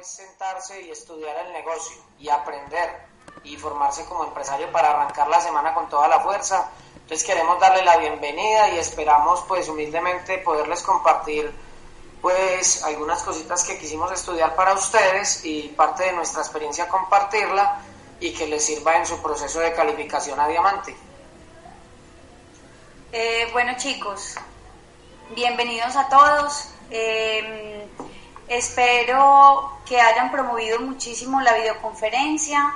es sentarse y estudiar el negocio y aprender y formarse como empresario para arrancar la semana con toda la fuerza. Entonces queremos darle la bienvenida y esperamos pues humildemente poderles compartir pues algunas cositas que quisimos estudiar para ustedes y parte de nuestra experiencia compartirla y que les sirva en su proceso de calificación a diamante. Eh, bueno chicos, bienvenidos a todos. Eh, espero que hayan promovido muchísimo la videoconferencia.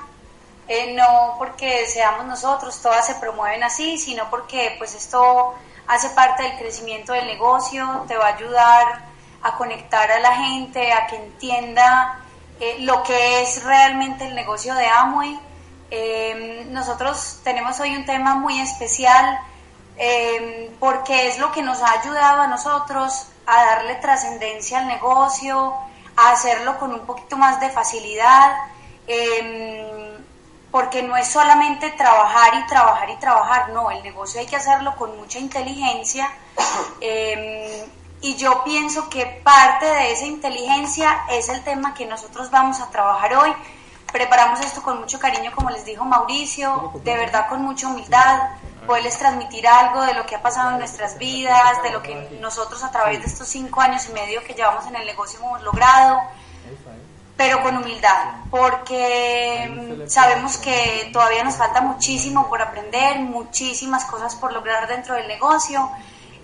Eh, no porque seamos nosotros, todas se promueven así, sino porque pues esto hace parte del crecimiento del negocio, te va a ayudar a conectar a la gente, a que entienda eh, lo que es realmente el negocio de Amway. nosotros tenemos hoy un tema muy especial porque es lo que nos ha ayudado a nosotros a darle trascendencia al negocio, a hacerlo con un poquito más de facilidad, em, porque no es solamente trabajar y trabajar y trabajar, no, el negocio hay que hacerlo con mucha inteligencia. Em, y yo pienso que parte de esa inteligencia es el tema que nosotros vamos a trabajar hoy. Preparamos esto con mucho cariño, como les dijo Mauricio, de verdad con mucha humildad poderles transmitir algo de lo que ha pasado en nuestras vidas, de lo que nosotros a través de estos cinco años y medio que llevamos en el negocio hemos logrado, pero con humildad, porque sabemos que todavía nos falta muchísimo por aprender, muchísimas cosas por lograr dentro del negocio.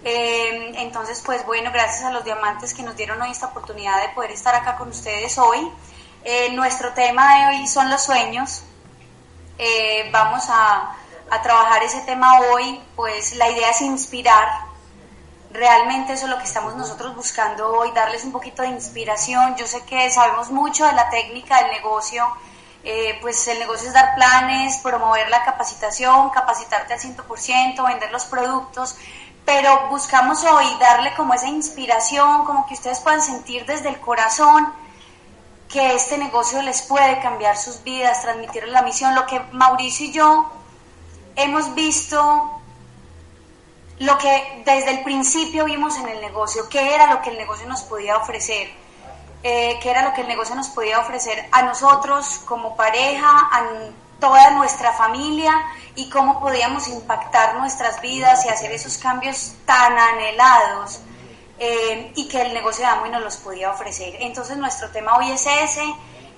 Eh, entonces, pues bueno, gracias a los diamantes que nos dieron hoy esta oportunidad de poder estar acá con ustedes hoy. Eh, nuestro tema de hoy son los sueños. Eh, vamos a trabajar ese tema hoy, pues la idea es inspirar. Realmente eso es lo que estamos nosotros buscando hoy, darles un poquito de inspiración. Yo sé que sabemos mucho de la técnica del negocio, eh, pues el negocio es dar planes, promover la capacitación, capacitarte al 100%, vender los productos, pero buscamos hoy darle como esa inspiración, como que ustedes puedan sentir desde el corazón que este negocio les puede cambiar sus vidas, transmitirles la misión. Lo que Mauricio y yo hemos visto lo que desde el principio vimos en el negocio, qué era lo que el negocio nos podía ofrecer, eh, qué era lo que el negocio nos podía ofrecer a nosotros como pareja, a toda nuestra familia y cómo podíamos impactar nuestras vidas y hacer esos cambios tan anhelados eh, y que el negocio de Amway nos los podía ofrecer. Entonces nuestro tema hoy es ese,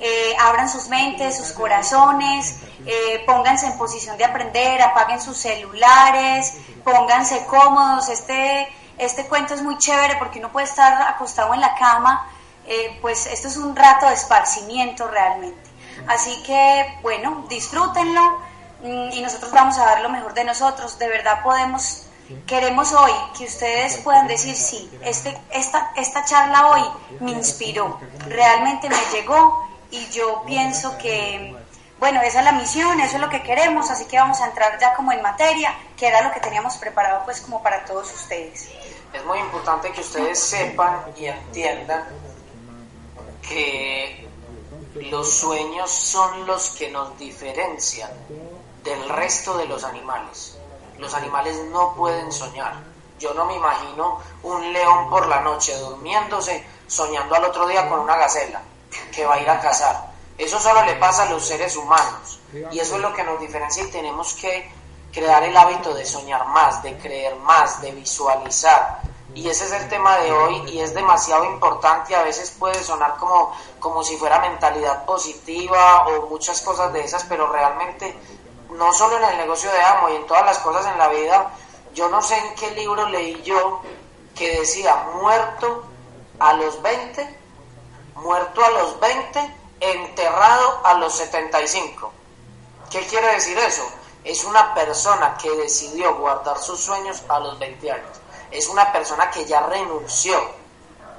eh, abran sus mentes, sus corazones, eh, pónganse en posición de aprender, apaguen sus celulares, pónganse cómodos. Este, este cuento es muy chévere porque uno puede estar acostado en la cama, eh, pues esto es un rato de esparcimiento realmente. Así que, bueno, disfrútenlo mm, y nosotros vamos a dar lo mejor de nosotros. De verdad podemos, queremos hoy que ustedes puedan decir, sí, este, esta, esta charla hoy me inspiró, realmente me llegó y yo pienso que, bueno, esa es la misión, eso es lo que queremos, así que vamos a entrar ya como en materia, que era lo que teníamos preparado pues como para todos ustedes. Es muy importante que ustedes sepan y entiendan que los sueños son los que nos diferencian del resto de los animales. Los animales no pueden soñar. Yo no me imagino un león por la noche durmiéndose, soñando al otro día con una gacela que va a ir a cazar. Eso solo le pasa a los seres humanos y eso es lo que nos diferencia y tenemos que crear el hábito de soñar más, de creer más, de visualizar. Y ese es el tema de hoy y es demasiado importante. A veces puede sonar como, como si fuera mentalidad positiva o muchas cosas de esas, pero realmente no solo en el negocio de amo y en todas las cosas en la vida, yo no sé en qué libro leí yo que decía muerto a los 20 muerto a los 20, enterrado a los 75. ¿Qué quiere decir eso? Es una persona que decidió guardar sus sueños a los 20 años. Es una persona que ya renunció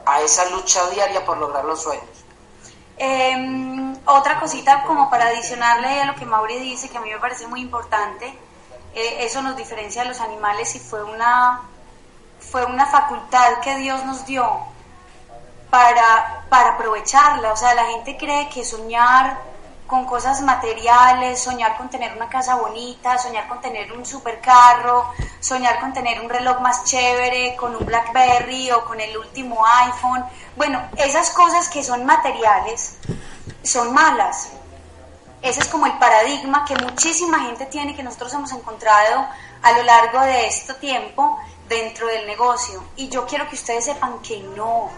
a esa lucha diaria por lograr los sueños. Em, otra cosita como para adicionarle a lo que Mauri dice, que a mí me parece muy importante, eh, eso nos diferencia de los animales y fue una, fue una facultad que Dios nos dio para, para aprovecharla. O sea, la gente cree que soñar con cosas materiales, soñar con tener una casa bonita, soñar con tener un supercarro, soñar con tener un reloj más chévere, con un Blackberry o con el último iPhone. Bueno, esas cosas que son materiales son malas. Ese es como el paradigma que muchísima gente tiene que nosotros hemos encontrado a lo largo de este tiempo dentro del negocio. Y yo quiero que ustedes sepan que no.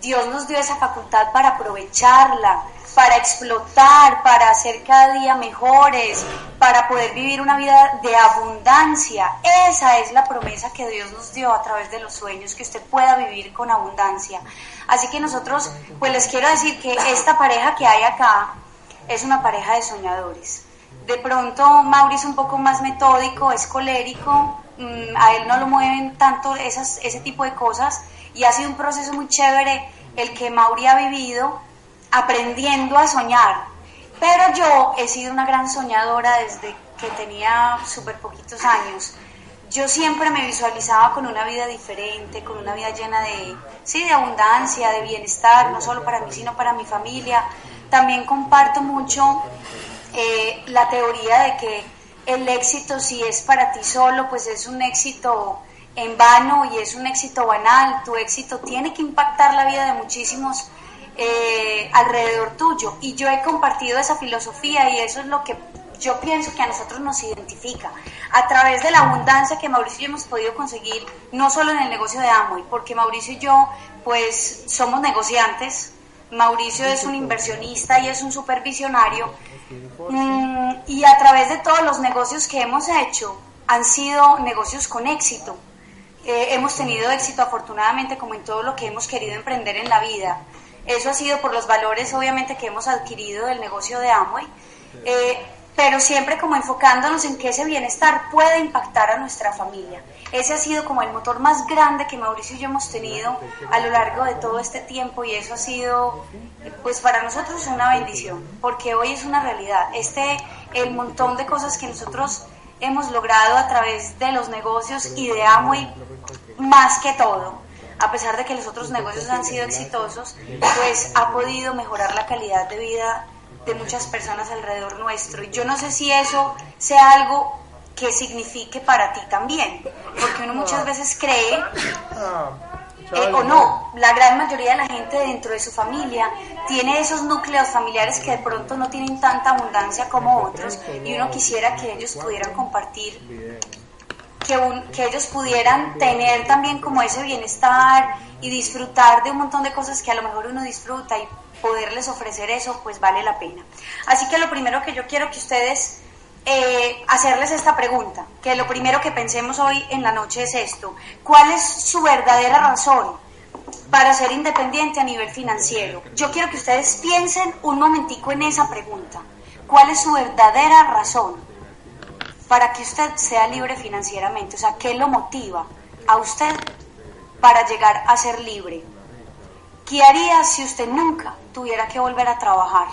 Dios nos dio esa facultad para aprovecharla, para explotar, para hacer cada día mejores, para poder vivir una vida de abundancia. Esa es la promesa que Dios nos dio a través de los sueños, que usted pueda vivir con abundancia. Así que nosotros, pues les quiero decir que esta pareja que hay acá es una pareja de soñadores. De pronto Mauricio es un poco más metódico, es colérico, mm, a él no lo mueven tanto esas, ese tipo de cosas y ha sido un proceso muy chévere el que Mauri ha vivido aprendiendo a soñar. Pero yo he sido una gran soñadora desde que tenía súper poquitos años. Yo siempre me visualizaba con una vida diferente, con una vida llena de, sí, de abundancia, de bienestar, no solo para mí, sino para mi familia. También comparto mucho eh, la teoría de que el éxito, si es para ti solo, pues es un éxito en vano y es un éxito banal. Tu éxito tiene que impactar la vida de muchísimos eh, alrededor tuyo. Y yo he compartido esa filosofía y eso es lo que yo pienso que a nosotros nos identifica. A través de la abundancia que Mauricio y yo hemos podido conseguir, no solo en el negocio de Amway, porque Mauricio y yo, pues, somos negociantes. Mauricio es un inversionista y es un supervisionario. Mm, y a través de todos los negocios que hemos hecho, han sido negocios con éxito. Eh, hemos tenido éxito afortunadamente como en todo lo que hemos querido emprender en la vida. Eso ha sido por los valores, obviamente, que hemos adquirido del negocio de Amway, eh, pero siempre como enfocándonos en que ese bienestar puede impactar a nuestra familia. Ese ha sido como el motor más grande que Mauricio y yo hemos tenido a lo largo de todo este tiempo y eso ha sido, pues para nosotros una bendición, porque hoy es una realidad. Este, el montón de cosas que nosotros hemos logrado a través de los negocios y de Amway, más que todo a pesar de que los otros negocios han sido exitosos, pues ha podido mejorar la calidad de vida de muchas personas alrededor nuestro. Y yo no sé si eso sea algo que signifique para ti también, porque uno muchas veces cree, eh, o no, la gran mayoría de la gente dentro de su familia tiene esos núcleos familiares que de pronto no tienen tanta abundancia como otros y uno quisiera que ellos pudieran compartir que, ellos pudieran tener también como ese bienestar y disfrutar de un montón de cosas que a lo mejor uno disfruta y poderles ofrecer eso, pues vale la pena. Así que lo primero que yo quiero que ustedes, eh, hacerles esta pregunta, que lo primero que pensemos hoy en la noche es esto, ¿cuál es su verdadera razón para ser independiente a nivel financiero? Yo quiero que ustedes piensen un momentico en esa pregunta, ¿cuál es su verdadera razón? Para que usted sea libre financieramente? O sea, ¿qué lo motiva a usted para llegar a ser libre? ¿Qué haría si usted nunca tuviera que volver a trabajar?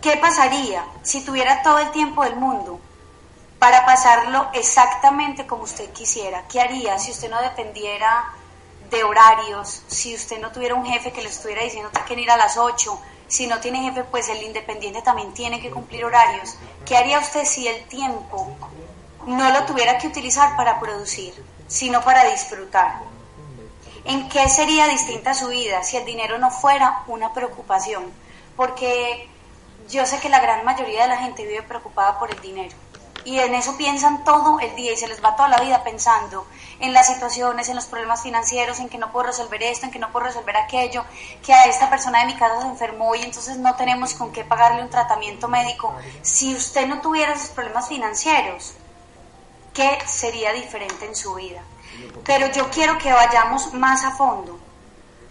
¿Qué pasaría si tuviera todo el tiempo del mundo para pasarlo exactamente como usted quisiera? ¿Qué haría si usted no dependiera de horarios, si usted no tuviera un jefe que le estuviera diciendo que ir a las 8, si no tiene jefe, pues el independiente también tiene que cumplir horarios. ¿Qué haría usted si el tiempo no lo tuviera que utilizar para producir, sino para disfrutar? ¿En qué sería distinta su vida si el dinero no fuera una preocupación? Porque yo sé que la gran mayoría de la gente vive preocupada por el dinero y en eso piensan todo el día y se les va toda la vida pensando en las situaciones, en los problemas financieros, en que no puedo resolver esto, en que no puedo resolver aquello, que a esta persona de mi casa se enfermó y entonces no tenemos con qué pagarle un tratamiento médico. Si usted no tuviera esos problemas financieros, ¿qué sería diferente en su vida? Pero yo quiero que vayamos más a fondo,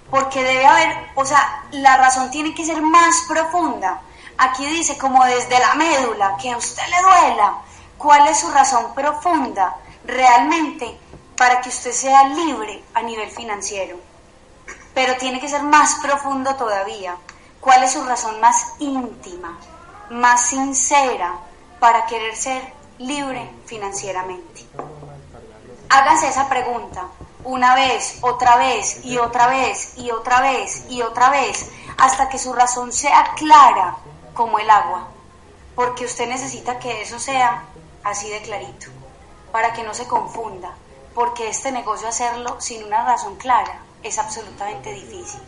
porque debe haber, o sea, la razón tiene que ser más profunda. Aquí dice como desde la médula, que a usted le duela, ¿Cuál es su razón profunda realmente para que usted sea libre a nivel financiero? Pero tiene que ser más profundo todavía. ¿Cuál es su razón más íntima, más sincera para querer ser libre financieramente? Háganse esa pregunta una vez, otra vez y otra vez y otra vez y otra vez hasta que su razón sea clara como el agua, porque usted necesita que eso sea así de clarito, para que no se confunda, porque este negocio hacerlo sin una razón clara es absolutamente difícil.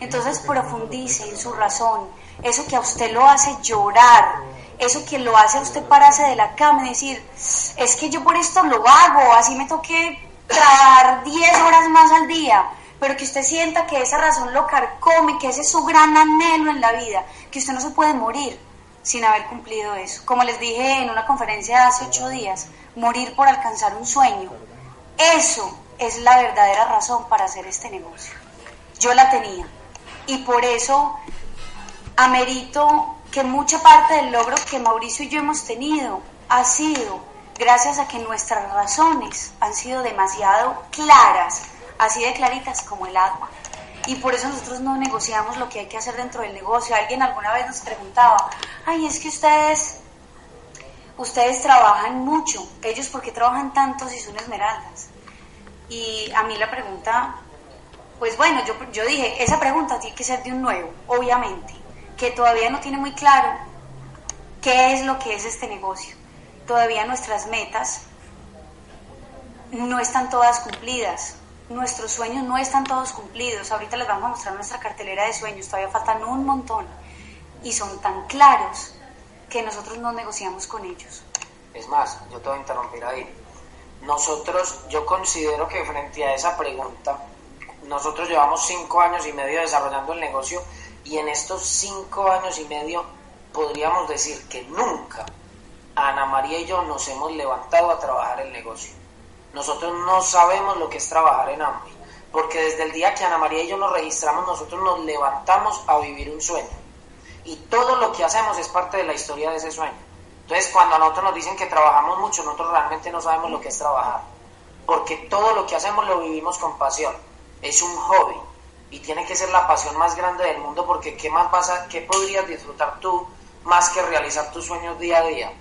Entonces profundice en su razón, eso que a usted lo hace llorar, eso que lo hace a usted pararse de la cama y decir, es que yo por esto lo hago, así me toque trabajar 10 horas más al día, pero que usted sienta que esa razón lo carcome, que ese es su gran anhelo en la vida, que usted no se puede morir sin haber cumplido eso. Como les dije en una conferencia hace ocho días, morir por alcanzar un sueño, eso es la verdadera razón para hacer este negocio. Yo la tenía y por eso amerito que mucha parte del logro que Mauricio y yo hemos tenido ha sido gracias a que nuestras razones han sido demasiado claras, así de claritas como el agua. Y por eso nosotros no negociamos lo que hay que hacer dentro del negocio. Alguien alguna vez nos preguntaba, ay, es que ustedes, ustedes trabajan mucho, ellos por qué trabajan tanto si son esmeraldas. Y a mí la pregunta, pues bueno, yo, yo dije, esa pregunta tiene que ser de un nuevo, obviamente que todavía no tiene muy claro qué es lo que es este negocio. Todavía nuestras metas no están todas cumplidas, nuestros sueños no están todos cumplidos. Ahorita les vamos a mostrar nuestra cartelera de sueños, todavía faltan un montón y son tan claros que nosotros no negociamos con ellos. Es más, yo te voy a interrumpir ahí. Nosotros, yo considero que frente a esa pregunta, nosotros llevamos cinco años y medio desarrollando el negocio y en estos cinco años y medio podríamos decir que nunca Ana María y yo nos hemos levantado a trabajar el negocio. Nosotros no sabemos lo que es trabajar en Amway, porque desde el día que Ana María y yo nos registramos, nosotros nos levantamos a vivir un sueño. Y todo lo que hacemos es parte de la historia de ese sueño. Entonces, cuando a nosotros nos dicen que trabajamos mucho, nosotros realmente no sabemos lo que es trabajar, porque todo lo que hacemos lo vivimos con pasión. Es un hobby, y tiene que ser la pasión más grande del mundo porque ¿qué más vas a, qué podrías disfrutar tú más que realizar tus sueños día a día?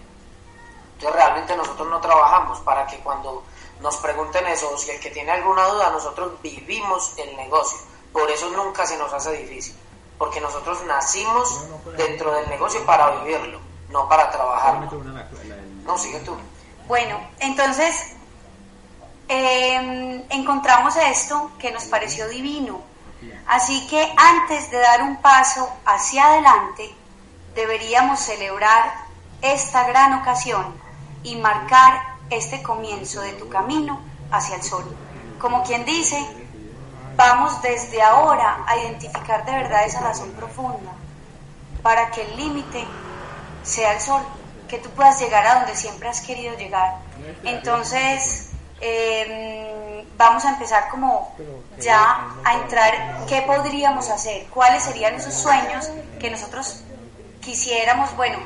Entonces realmente nosotros no trabajamos para que cuando nos pregunten eso o si el que tiene alguna duda, nosotros vivimos el negocio. Por eso nunca se nos hace difícil, porque nosotros nacimos dentro del negocio para vivirlo, no para trabajar. No, sigue tú. Bueno, entonces eh, encontramos esto que nos pareció divino Así que antes de dar un paso hacia adelante, deberíamos celebrar esta gran ocasión y marcar este comienzo de tu camino hacia el sol. Como quien dice, vamos desde ahora a identificar de verdad esa razón profunda para que el límite sea el sol, que tú puedas llegar a donde siempre has querido llegar. Entonces, eh, vamos a empezar como ya a entrar, ¿qué podríamos hacer? ¿Cuáles serían esos sueños que nosotros quisiéramos? Bueno,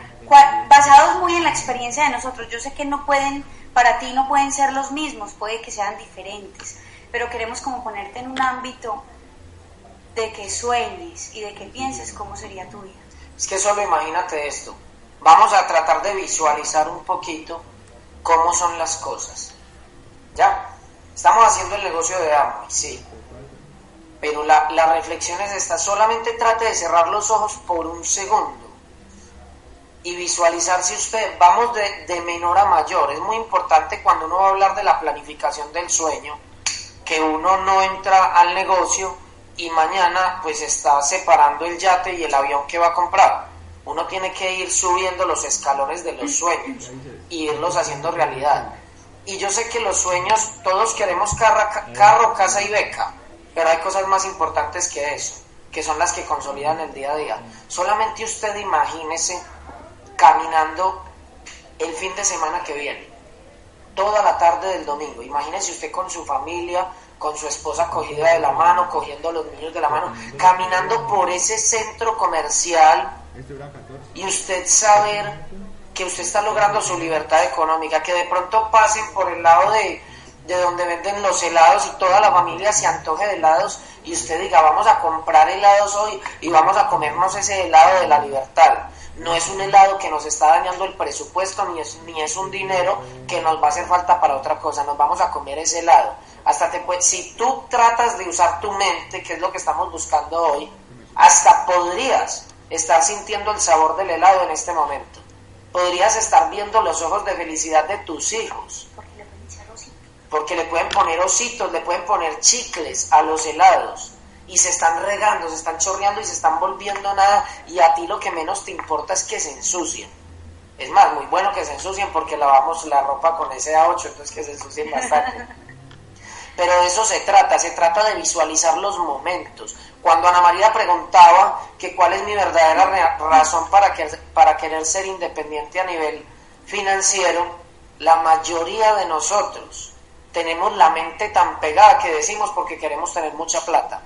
basados muy en la experiencia de nosotros. Yo sé que no pueden, para ti no pueden ser los mismos, puede que sean diferentes, pero queremos como ponerte en un ámbito de que sueñes y de que pienses cómo sería tu vida. Es que solo imagínate esto. Vamos a tratar de visualizar un poquito cómo son las cosas. ¿Ya? Estamos haciendo el negocio de Amway, sí. Pero la, la reflexión es esta, solamente trate de cerrar los ojos por un segundo y visualizar si usted, vamos de, de menor a mayor. Es muy importante cuando uno va a hablar de la planificación del sueño, que uno no entra al negocio y mañana pues está separando el yate y el avión que va a comprar. Uno tiene que ir subiendo los escalones de los sueños y irlos haciendo realidad. Y yo sé que los sueños, todos queremos carro, casa y beca, pero hay cosas más importantes que eso, que son las que consolidan el día a día. Solamente usted imagínese caminando el fin de semana que viene, toda la tarde del domingo. Imagínese usted con su familia, con su esposa cogida de la mano, cogiendo a los niños de la mano, caminando por ese centro comercial y usted saber que usted está logrando su libertad económica, que de pronto pasen por el lado de, de donde venden los helados y toda la familia se antoje de helados y usted diga vamos a comprar helados hoy y vamos a comernos ese helado de la libertad. No es un helado que nos está dañando el presupuesto ni es, ni es un dinero que nos va a hacer falta para otra cosa, nos vamos a comer ese helado. Hasta te si tú tratas de usar tu mente, que es lo que estamos buscando hoy, hasta podrías estar sintiendo el sabor del helado en este momento. Podrías estar viendo los ojos de felicidad de tus hijos. Porque le pueden poner ositos, le pueden poner chicles a los helados. Y se están regando, se están chorreando y se están volviendo nada. Y a ti lo que menos te importa es que se ensucien. Es más, muy bueno que se ensucien porque lavamos la ropa con ese A8, entonces que se ensucien bastante. Pero de eso se trata, se trata de visualizar los momentos. Cuando Ana María preguntaba que cuál es mi verdadera razón para, que, para querer ser independiente a nivel financiero, la mayoría de nosotros tenemos la mente tan pegada que decimos porque queremos tener mucha plata.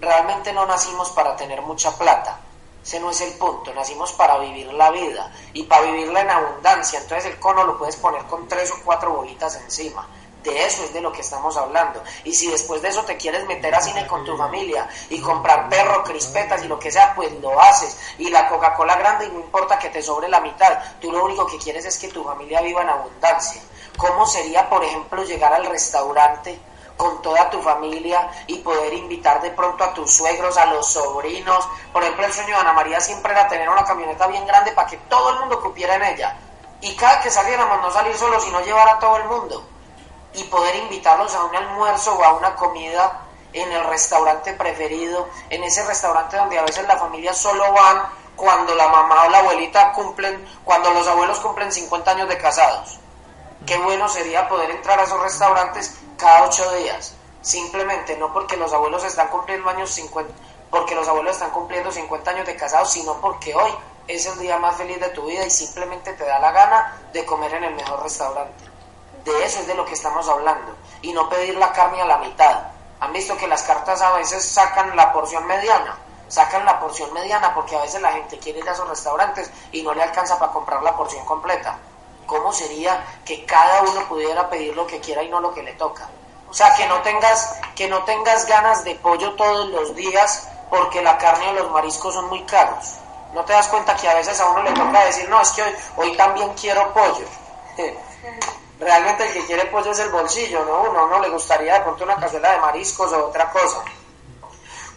Realmente no nacimos para tener mucha plata. Ese no es el punto, nacimos para vivir la vida y para vivirla en abundancia. Entonces el cono lo puedes poner con tres o cuatro bolitas encima de eso es de lo que estamos hablando. Y si después de eso te quieres meter a cine con tu familia y comprar perro, crispetas y lo que sea, pues lo haces. Y la Coca-Cola grande y no importa que te sobre la mitad. Tú lo único que quieres es que tu familia viva en abundancia. ¿Cómo sería, por ejemplo, llegar al restaurante con toda tu familia y poder invitar de pronto a tus suegros, a los sobrinos? Por ejemplo, el sueño de Ana María siempre era tener una camioneta bien grande para que todo el mundo cupiera en ella. Y cada que saliéramos, no salir solos, sino llevar a todo el mundo y poder invitarlos a un almuerzo o a una comida en el restaurante preferido, en ese restaurante donde a veces la familia solo van cuando la mamá o la abuelita cumplen, cuando los abuelos cumplen 50 años de casados. Qué bueno sería poder entrar a esos restaurantes cada ocho días, simplemente no porque los abuelos están cumpliendo años 50, porque los abuelos están cumpliendo 50 años de casados, sino porque hoy es el día más feliz de tu vida y simplemente te da la gana de comer en el mejor restaurante. De eso es de lo que estamos hablando. Y no pedir la carne a la mitad. Han visto que las cartas a veces sacan la porción mediana. Sacan la porción mediana porque a veces la gente quiere ir a esos restaurantes y no le alcanza para comprar la porción completa. ¿Cómo sería que cada uno pudiera pedir lo que quiera y no lo que le toca? O sea, que no tengas, que no tengas ganas de pollo todos los días porque la carne o los mariscos son muy caros. ¿No te das cuenta que a veces a uno le toca decir, no, es que hoy, también quiero pollo? realmente el que quiere pollo es el bolsillo, ¿no? Uno no le gustaría de pronto una cazuela de mariscos o otra cosa.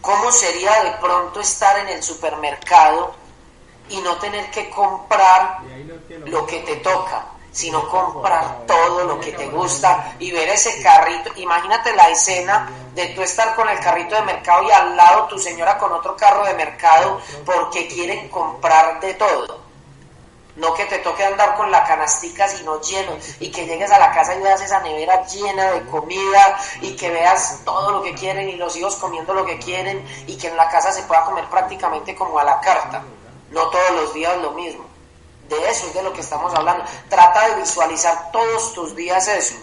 ¿Cómo sería de pronto estar en el supermercado y no tener que comprar lo que te toca, sino comprar todo lo que te gusta y ver ese carrito? Imagínate la escena de tú estar con el carrito de mercado y al lado tu señora con otro carro de mercado porque quieren comprar de todo. No que te toque andar con la canastica sino lleno y que llegues a la casa y veas esa nevera llena de comida y que veas todo lo que quieren y los hijos comiendo lo que quieren y que en la casa se pueda comer prácticamente como a la carta, no todos los días lo mismo. De eso es de lo que estamos hablando. Trata de visualizar todos tus días eso.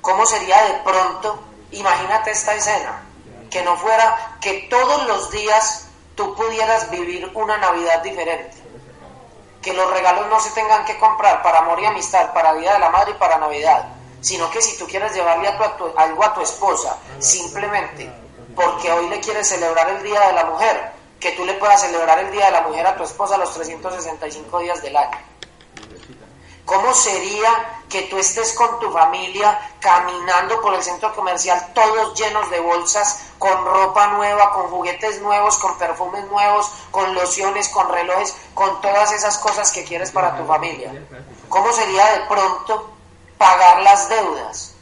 ¿Cómo sería de pronto? Imagínate esta escena, que no fuera que todos los días tú pudieras vivir una Navidad diferente que los regalos no se tengan que comprar para amor y amistad, para Día de la Madre y para Navidad, sino que si tú quieres llevarle algo a tu esposa, simplemente porque hoy le quieres celebrar el Día de la Mujer, que tú le puedas celebrar el Día de la Mujer a tu esposa los 365 días del año. ¿Cómo sería que tú estés con tu familia caminando por el centro comercial todos llenos de bolsas, con ropa nueva, con juguetes nuevos, con perfumes nuevos, con lociones, con relojes, con todas esas cosas que quieres para tu familia? ¿Cómo sería de pronto pagar las deudas?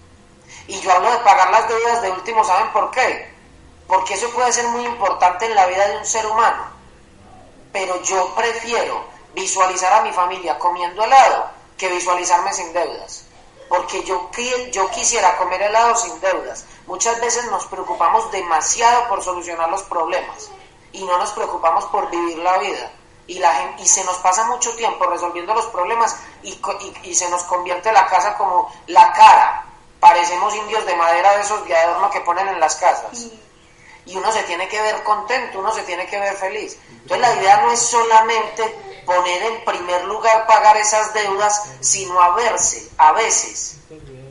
Y yo hablo de pagar las deudas de último, ¿saben por qué? Porque eso puede ser muy importante en la vida de un ser humano. Pero yo prefiero visualizar a mi familia comiendo helado que visualizarme sin deudas. Porque yo, yo quisiera comer helado sin deudas. Muchas veces nos preocupamos demasiado por solucionar los problemas y no nos preocupamos por vivir la vida. Y, la gente, y se nos pasa mucho tiempo resolviendo los problemas y, y, se nos convierte la casa como la cara. Parecemos indios de madera de esos de adorno que ponen en las casas. Y uno se tiene que ver contento, uno se tiene que ver feliz. Entonces la idea no es solamente poner en primer lugar pagar esas deudas, sino a verse, a veces,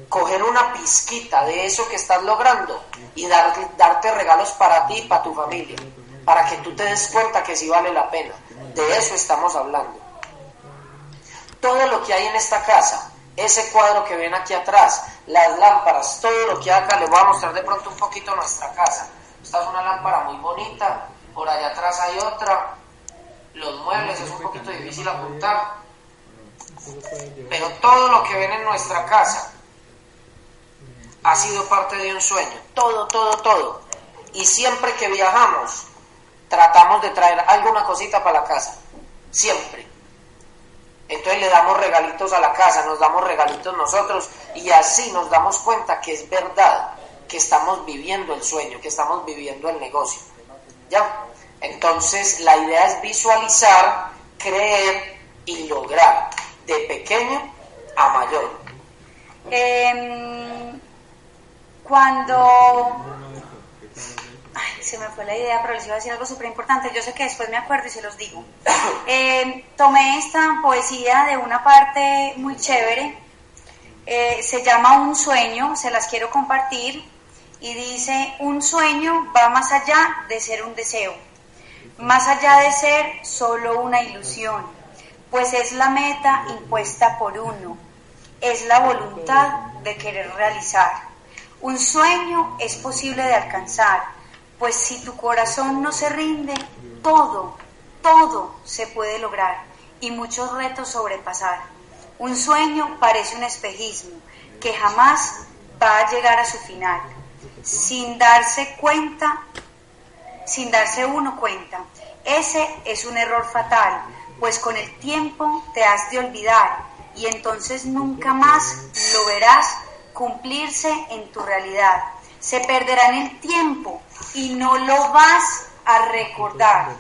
coger una pizquita de eso que estás logrando y darte regalos para ti y para tu familia, para que tú te des cuenta que sí vale la pena. De eso estamos hablando. Todo lo que hay en esta casa, ese cuadro que ven aquí atrás, las lámparas, todo lo que hay acá, les voy a mostrar de pronto un poquito nuestra casa. Esta es una lámpara muy bonita, por allá atrás hay otra, los difícil apuntar, pero todo lo que ven en nuestra casa ha sido parte de un sueño, todo, todo, todo. Y siempre que viajamos, tratamos de traer alguna cosita para la casa, siempre. Entonces le damos regalitos a la casa, nos damos regalitos nosotros y así nos damos cuenta que es verdad, que estamos viviendo el sueño, que estamos viviendo el negocio. ¿Ya? Entonces la idea es visualizar, creer y lograr de pequeño a mayor. Em, cuando... Ay, se me fue la idea, pero les iba a decir algo súper importante. Yo sé que después me acuerdo y se los digo. Em, tomé esta poesía de una parte muy chévere. Eh, se llama Un sueño, se las quiero compartir. Y dice, un sueño va más allá de ser un deseo, más allá de ser solo una ilusión, pues es la meta impuesta por uno, es la voluntad de querer realizar. Un sueño es posible de alcanzar, pues si tu corazón no se rinde, todo, todo se puede lograr y muchos retos sobrepasar. Un sueño parece un espejismo que jamás va a llegar a su final, sin darse cuenta, sin darse uno cuenta. Ese es un error fatal, pues con el tiempo te has de olvidar y entonces nunca más lo verás cumplirse en tu realidad. Se perderá en el tiempo y no lo vas a recordar.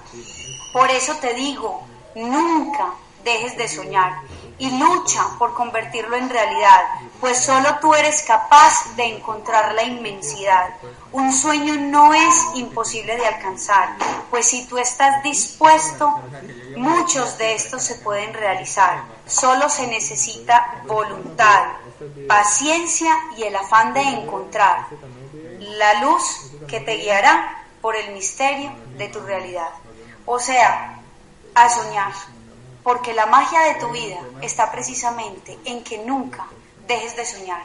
Por eso te digo, nunca dejes de soñar y lucha por convertirlo en realidad, pues solo tú eres capaz de encontrar la inmensidad. Un sueño no es imposible de alcanzar, pues si tú estás dispuesto, muchos de estos se pueden realizar. Solo se necesita voluntad, paciencia y el afán de encontrar la luz que te guiará por el misterio de tu realidad. O sea, a soñar, porque la magia de tu vida está precisamente en que nunca dejes de soñar.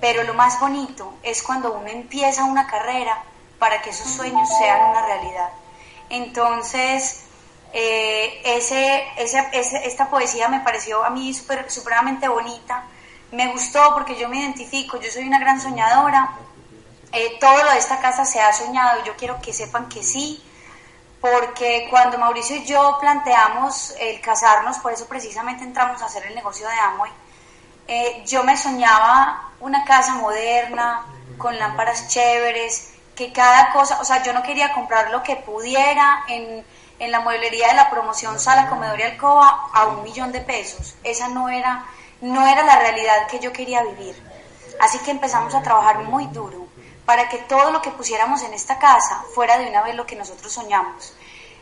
Pero lo más bonito es cuando uno empieza una carrera para que esos sueños sean una realidad. Entonces, eh, ese, ese, esta poesía me pareció a mí super, supremamente bonita. Me gustó porque yo me identifico, yo soy una gran soñadora. Eh, todo lo de esta casa se ha soñado yo quiero que sepan que sí, porque cuando Mauricio y yo planteamos el casarnos, por eso precisamente entramos a hacer el negocio de Amway, eh, yo me soñaba una casa moderna, con lámparas chéveres, que cada cosa, o sea, yo no quería comprar lo que pudiera en, en la mueblería de la promoción Sala, Comedor y Alcoba a un millón de pesos. Esa no era, no era la realidad que yo quería vivir. Así que empezamos a trabajar muy duro para que todo lo que pusiéramos en esta casa fuera de una vez lo que nosotros soñamos.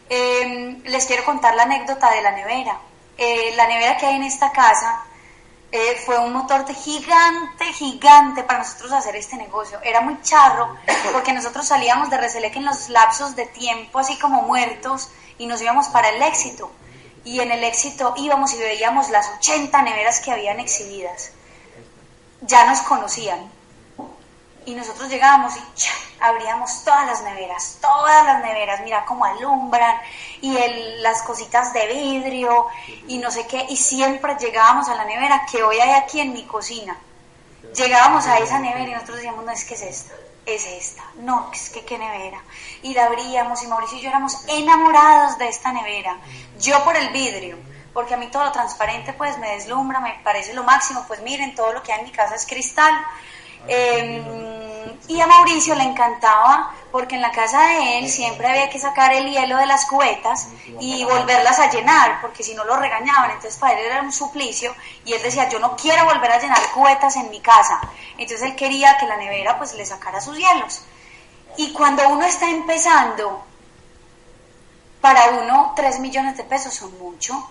Em, les quiero contar la anécdota de la nevera. Eh, la nevera que hay en esta casa eh, fue un motor de gigante, gigante para nosotros hacer este negocio. Era muy charro porque nosotros salíamos de Reselec en los lapsos de tiempo así como muertos y nos íbamos para el éxito. Y en el éxito íbamos y veíamos las 80 neveras que habían exhibidas. Ya nos conocían. Y nosotros llegábamos y abríamos todas las neveras, todas las neveras, mira cómo alumbran, y el, las cositas de vidrio, y no sé qué, y siempre llegábamos a la nevera que hoy hay aquí en mi cocina. Llegábamos a esa nevera y nosotros decíamos, no es que es esta, es esta, no, es que qué nevera. Y la abríamos y Mauricio y yo éramos enamorados de esta nevera, yo por el vidrio, porque a mí todo lo transparente pues me deslumbra, me parece lo máximo, pues miren, todo lo que hay en mi casa es cristal. Eh, y a Mauricio le encantaba porque en la casa de él siempre había que sacar el hielo de las cubetas y volverlas a llenar, porque si no lo regañaban, entonces para él era un suplicio y él decía, yo no quiero volver a llenar cubetas en mi casa. Entonces él quería que la nevera pues le sacara sus hielos. Y cuando uno está empezando, para uno 3 millones de pesos son mucho,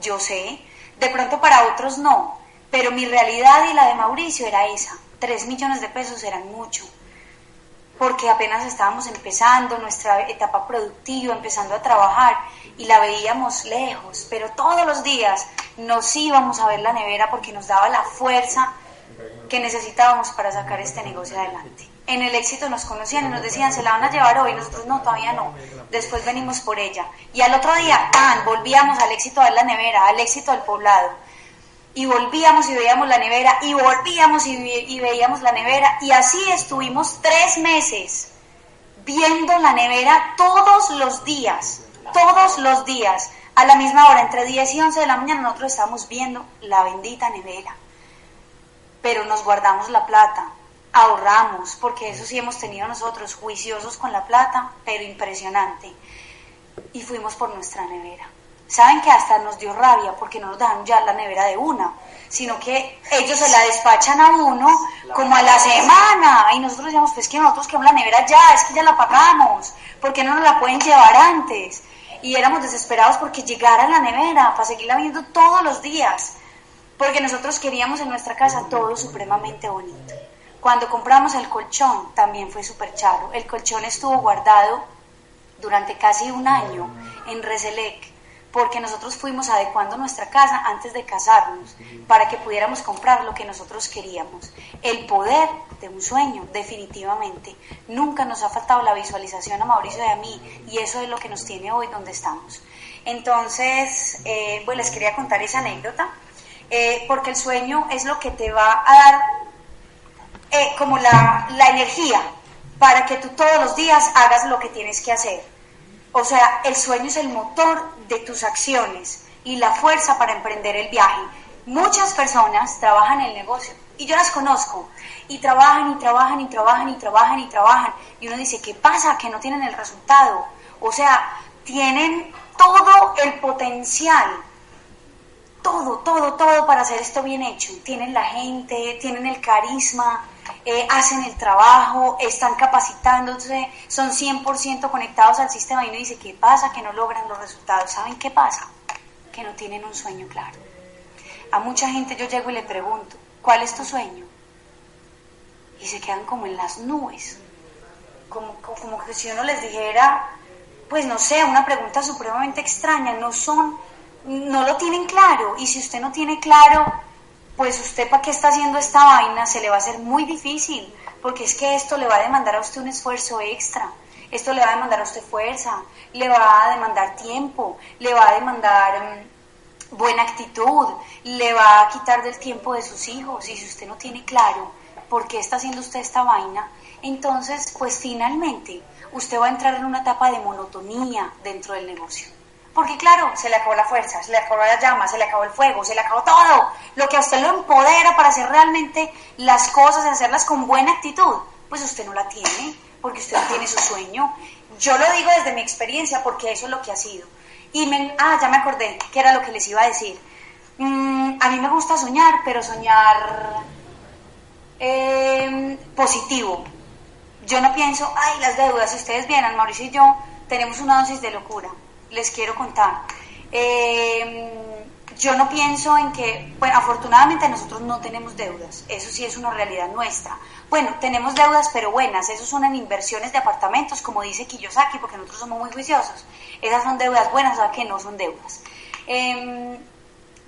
yo sé, de pronto para otros no, pero mi realidad y la de Mauricio era esa, 3 millones de pesos eran mucho, porque apenas estábamos empezando nuestra etapa productiva, empezando a trabajar y la veíamos lejos, pero todos los días nos íbamos a ver la nevera porque nos daba la fuerza que necesitábamos para sacar este negocio adelante. En el éxito nos conocían y nos decían, se la van a llevar hoy, nosotros no, todavía no, después venimos por ella. Y al otro día, ¡tan! volvíamos al éxito de la nevera, al éxito del poblado. Y volvíamos y veíamos la nevera, y volvíamos y, veíamos la nevera, y así estuvimos tres meses viendo la nevera todos los días, todos los días, a la misma hora, entre 10 y 11 de la mañana, nosotros estamos viendo la bendita nevera. Pero nos guardamos la plata, ahorramos, porque eso sí hemos tenido nosotros, juiciosos con la plata, pero impresionante. Y fuimos por nuestra nevera. Saben que hasta nos dio rabia porque no nos dejaron ya la nevera de una, sino que ellos se la despachan a uno como a la semana. Y nosotros decíamos, pues que nosotros queremos la nevera ya, es que ya la pagamos, porque no nos la pueden llevar antes? Y éramos desesperados porque llegara la nevera para seguirla viendo todos los días, porque nosotros queríamos en nuestra casa todo supremamente bonito. Cuando compramos el colchón también fue súper charo. El colchón estuvo guardado durante casi un año en Reselec porque nosotros fuimos adecuando nuestra casa antes de casarnos para que pudiéramos comprar lo que nosotros queríamos. El poder de un sueño, definitivamente. Nunca nos ha faltado la visualización a Mauricio y a mí y eso es lo que nos tiene hoy donde estamos. Entonces, eh, pues les quería contar esa anécdota, eh, porque el sueño es lo que te va a dar eh, como la, la energía para que tú todos los días hagas lo que tienes que hacer. O sea, el sueño es el motor de tus acciones y la fuerza para emprender el viaje. Muchas personas trabajan en el negocio y yo las conozco y trabajan y trabajan y trabajan y trabajan y trabajan y uno dice, ¿qué pasa? Que no tienen el resultado. O sea, tienen todo el potencial, todo, todo, todo para hacer esto bien hecho. Tienen la gente, tienen el carisma, eh, hacen el trabajo, están capacitándose, son 100% conectados al sistema y uno dice, ¿qué pasa? Que no logran los resultados. ¿Saben qué pasa? Que no tienen un sueño claro. A mucha gente yo llego y le pregunto, ¿cuál es tu sueño? Y se quedan como en las nubes, como, como que si uno les dijera, pues no sé, una pregunta supremamente extraña, no son, no lo tienen claro. Y si usted no tiene claro pues usted para qué está haciendo esta vaina se le va a hacer muy difícil, porque es que esto le va a demandar a usted un esfuerzo extra, esto le va a demandar a usted fuerza, le va a demandar tiempo, le va a demandar mm, buena actitud, le va a quitar del tiempo de sus hijos, y si usted no tiene claro por qué está haciendo usted esta vaina, entonces pues finalmente usted va a entrar en una etapa de monotonía dentro del negocio. Porque claro, se le acabó la fuerza, se le acabó la llama, se le acabó el fuego, se le acabó todo. Lo que a usted lo empodera para hacer realmente las cosas hacerlas con buena actitud, pues usted no la tiene, porque usted no tiene su sueño. Yo lo digo desde mi experiencia porque eso es lo que ha sido. Y me, ah, ya me acordé que era lo que les iba a decir. Mm, a mí me gusta soñar, pero soñar em, positivo. Yo no pienso, ay, las deudas, si ustedes vienen, Mauricio y yo tenemos una dosis de locura les quiero contar. Eh, yo no pienso en que, bueno, afortunadamente nosotros no tenemos deudas, eso sí es una realidad nuestra. Bueno, tenemos deudas pero buenas, eso son en inversiones de apartamentos, como dice Kiyosaki, porque nosotros somos muy juiciosos. Esas son deudas buenas, o sea que no son deudas. Em,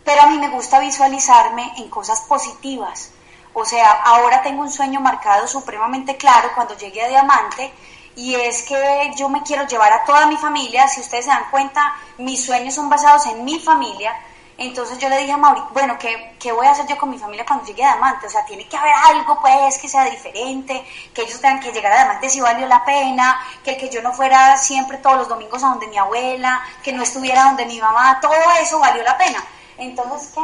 pero a mí me gusta visualizarme en cosas positivas. O sea, ahora tengo un sueño marcado supremamente claro cuando llegue a Diamante y es que yo me quiero llevar a toda mi familia, si ustedes se dan cuenta, mis sueños son basados en mi familia, entonces yo le dije a Mauri, bueno, ¿qué, ¿qué, voy a hacer yo con mi familia cuando llegue a Diamante? O sea, tiene que haber algo pues que sea diferente, que ellos tengan que llegar a Diamante si valió la pena, que que yo no fuera siempre todos los domingos a donde mi abuela, que no estuviera donde mi mamá, todo eso valió la pena. Entonces, ¿qué?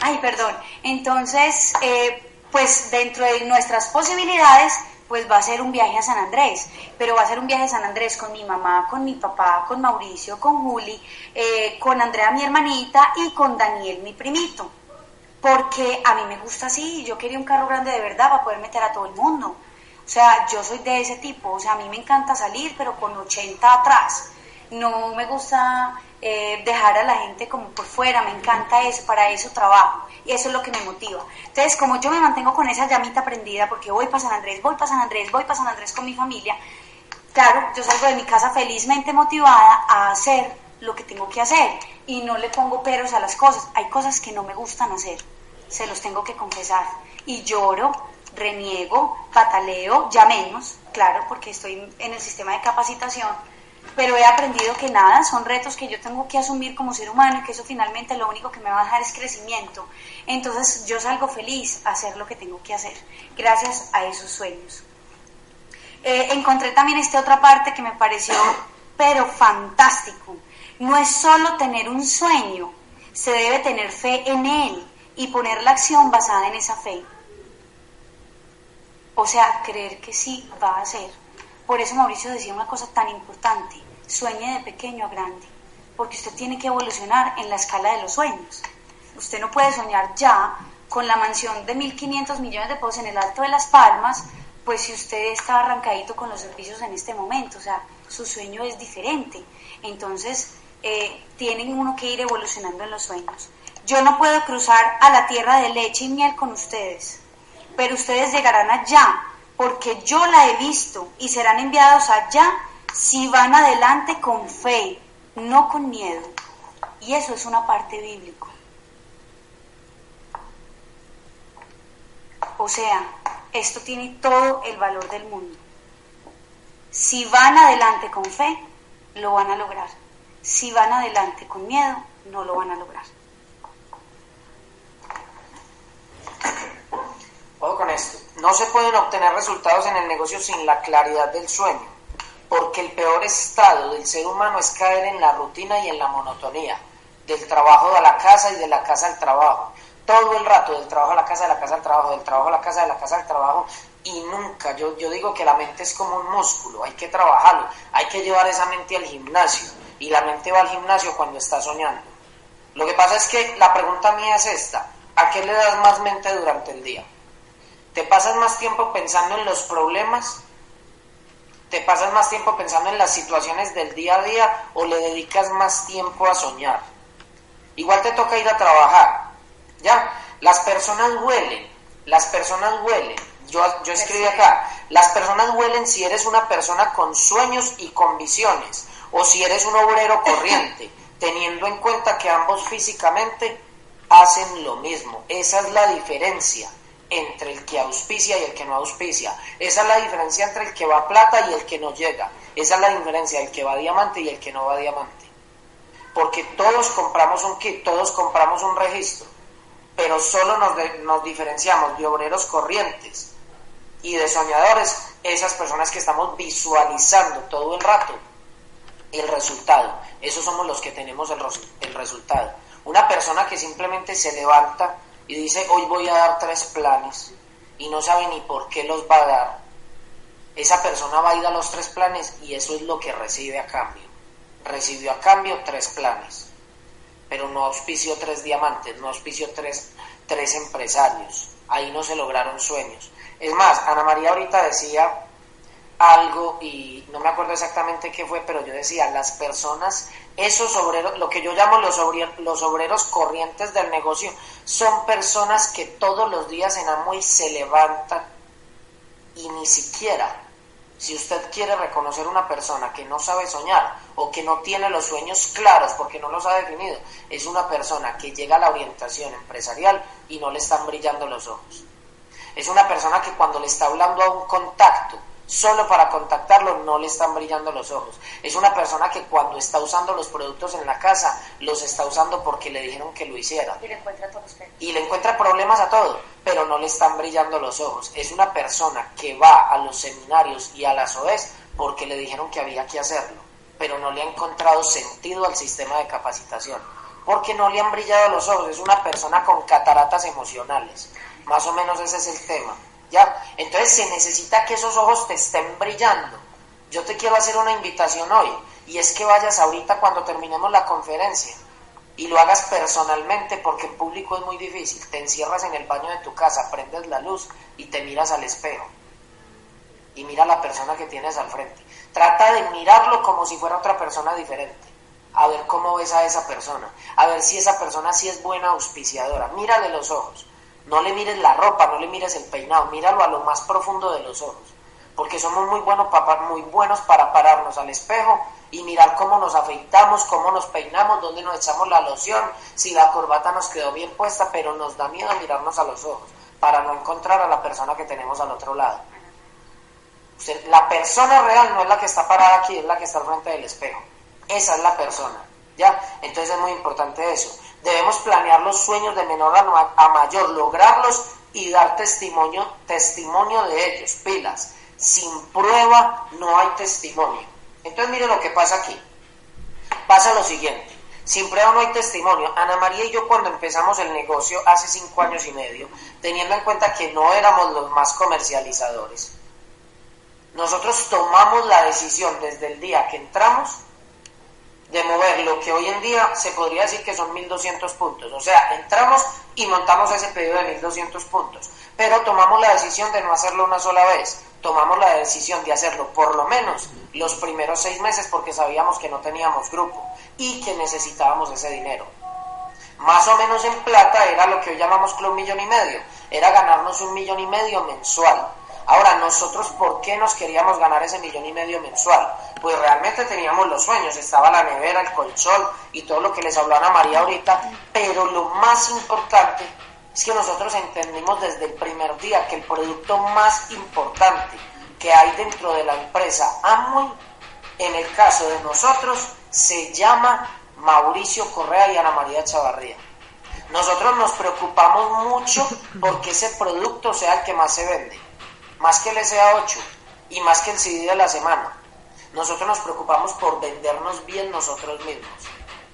Ay, perdón. Entonces, eh, pues dentro de nuestras posibilidades, pues va a ser un viaje a San Andrés, pero va a ser un viaje a San Andrés con mi mamá, con mi papá, con Mauricio, con Juli, eh, con Andrea mi hermanita y con Daniel mi primito, porque a mí me gusta así, yo quería un carro grande de verdad para poder meter a todo el mundo, o sea, yo soy de ese tipo, o sea, a mí me encanta salir, pero con 80 atrás, no me gusta eh, dejar a la gente como por fuera, me encanta eso, para eso trabajo y eso es lo que me motiva. Entonces, como yo me mantengo con esa llamita prendida porque voy para San Andrés, voy para San Andrés, voy para San Andrés con mi familia, claro, yo salgo de mi casa felizmente motivada a hacer lo que tengo que hacer y no le pongo peros a las cosas. Hay cosas que no me gustan hacer, se los tengo que confesar. Y lloro, reniego, pataleo, ya menos, claro, porque estoy en el sistema de capacitación, pero he aprendido que nada, son retos que yo tengo que asumir como ser humano y que eso finalmente lo único que me va a dejar es crecimiento. Entonces yo salgo feliz a hacer lo que tengo que hacer, gracias a esos sueños. Eh, encontré también esta otra parte que me pareció, pero fantástico. No es solo tener un sueño, se debe tener fe en él y poner la acción basada en esa fe. O sea, creer que sí va a ser. Por eso Mauricio decía una cosa tan importante, sueñe de pequeño a grande, porque usted tiene que evolucionar en la escala de los sueños. Usted no puede soñar ya con la mansión de 1.500 millones de pesos en el Alto de las Palmas, pues si usted está arrancadito con los servicios en este momento, o sea, su sueño es diferente. Entonces, eh, tienen uno que ir evolucionando en los sueños. Yo no puedo cruzar a la tierra de leche y miel con ustedes, pero ustedes llegarán allá, porque yo la he visto y serán enviados allá si van adelante con fe, no con miedo. Y eso es una parte bíblica. O sea, esto tiene todo el valor del mundo. Si van adelante con fe, lo van a lograr. Si van adelante con miedo, no lo van a lograr. Ojo con esto. No se pueden obtener resultados en el negocio sin la claridad del sueño, porque el peor estado del ser humano es caer en la rutina y en la monotonía, del trabajo a la casa y de la casa al trabajo. Todo el rato, del trabajo a la casa, de la casa al trabajo, del trabajo a la casa, de la casa al trabajo, y nunca, yo, yo digo que la mente es como un músculo, hay que trabajarlo, hay que llevar esa mente al gimnasio, y la mente va al gimnasio cuando está soñando. Lo que pasa es que la pregunta mía es esta, ¿a qué le das más mente durante el día? ¿Te pasas más tiempo pensando en los problemas? ¿Te pasas más tiempo pensando en las situaciones del día a día o le dedicas más tiempo a soñar? Igual te toca ir a trabajar. ¿Ya? Las personas huelen, las personas huelen. Yo, yo escribí acá, las personas huelen si eres una persona con sueños y con visiones o si eres un obrero corriente, teniendo en cuenta que ambos físicamente hacen lo mismo. Esa es la diferencia entre el que auspicia y el que no auspicia. Esa es la diferencia entre el que va plata y el que no llega. Esa es la diferencia el que va diamante y el que no va diamante. Porque todos compramos un kit, todos compramos un registro, pero solo nos, nos diferenciamos de obreros corrientes y de soñadores, esas personas que estamos visualizando todo el rato el resultado. Esos somos los que tenemos el, el resultado. Una persona que simplemente se levanta y dice hoy voy a dar tres planes y no sabe ni por qué los va a dar, esa persona va a ir a los tres planes y eso es lo que recibe a cambio. Recibió a cambio tres planes, pero no auspició tres diamantes, no auspició tres, tres empresarios. Ahí no se lograron sueños. Es más, Ana María ahorita decía algo y no me acuerdo exactamente qué fue, pero yo decía, las personas, esos obreros, lo que yo llamo los, obreros, los obreros corrientes del negocio, son personas que todos los días en Amway se levantan y ni siquiera, si usted quiere reconocer una persona que no sabe soñar o que no tiene los sueños claros porque no los ha definido, es una persona que llega a la orientación empresarial y no le están brillando los ojos. Es una persona que cuando le está hablando a un contacto, solo para contactarlo no le están brillando los ojos. Es una persona que cuando está usando los productos en la casa, los está usando porque le dijeron que lo hiciera. Y le encuentra, y le encuentra problemas a todo, pero no le están brillando los ojos. Es una persona que va a los seminarios y a las OES porque le dijeron que había que hacerlo, pero no le ha encontrado sentido al sistema de capacitación, porque no le han brillado los ojos. Es una persona con cataratas emocionales. Más o menos ese es el tema. Entonces se necesita que esos ojos te estén brillando. Yo te quiero hacer una invitación hoy y es que vayas ahorita cuando terminemos la conferencia y lo hagas personalmente porque en público es muy difícil. Te encierras en el baño de tu casa, prendes la luz y te miras al espejo y mira a la persona que tienes al frente. Trata de mirarlo como si fuera otra persona diferente. A ver cómo ves a esa persona. A ver si esa persona sí es buena auspiciadora. Mírale los ojos. No le mires la ropa, no le mires el peinado, míralo a lo más profundo de los ojos. porque somos muy buenos, para, muy buenos para pararnos al espejo y mirar cómo nos afeitamos, cómo nos peinamos, dónde nos echamos la loción, si la corbata nos quedó bien puesta, pero nos da miedo mirarnos a los ojos para no encontrar a la persona que tenemos al otro lado. la persona real no es la que está parada aquí, es la que está al frente del espejo. Esa es la persona. ¿Ya? Entonces es muy importante eso. Debemos planear los sueños de menor a mayor, lograrlos y dar testimonio, testimonio de ellos, pilas. Sin prueba no hay testimonio. Entonces mire lo que pasa aquí. Pasa lo siguiente. Sin prueba no hay testimonio. Ana María y yo cuando empezamos el negocio hace cinco años y medio, teniendo en cuenta que no éramos los más comercializadores, nosotros tomamos la decisión desde el día que entramos de mover lo que hoy en día se podría decir que son 1.200 puntos. O sea, entramos y montamos ese pedido de 1.200 puntos, pero tomamos la decisión de no hacerlo una sola vez. Tomamos la decisión de hacerlo por lo menos los primeros seis meses porque sabíamos que no teníamos grupo y que necesitábamos ese dinero. Más o menos en plata era lo que hoy llamamos club millón y medio, era ganarnos un millón y medio mensual. Ahora, nosotros, ¿por qué nos queríamos ganar ese millón y medio mensual? Pues realmente teníamos los sueños, estaba la nevera, el colchón y todo lo que les habló Ana María ahorita, pero lo más importante es que nosotros entendimos desde el primer día que el producto más importante que hay dentro de la empresa Amway, en el caso de nosotros, se llama Mauricio Correa y Ana María Chavarría. Nosotros nos preocupamos mucho porque ese producto sea el que más se vende, más que el SA8 y más que el CD de la semana. Nosotros nos preocupamos por vendernos bien nosotros mismos.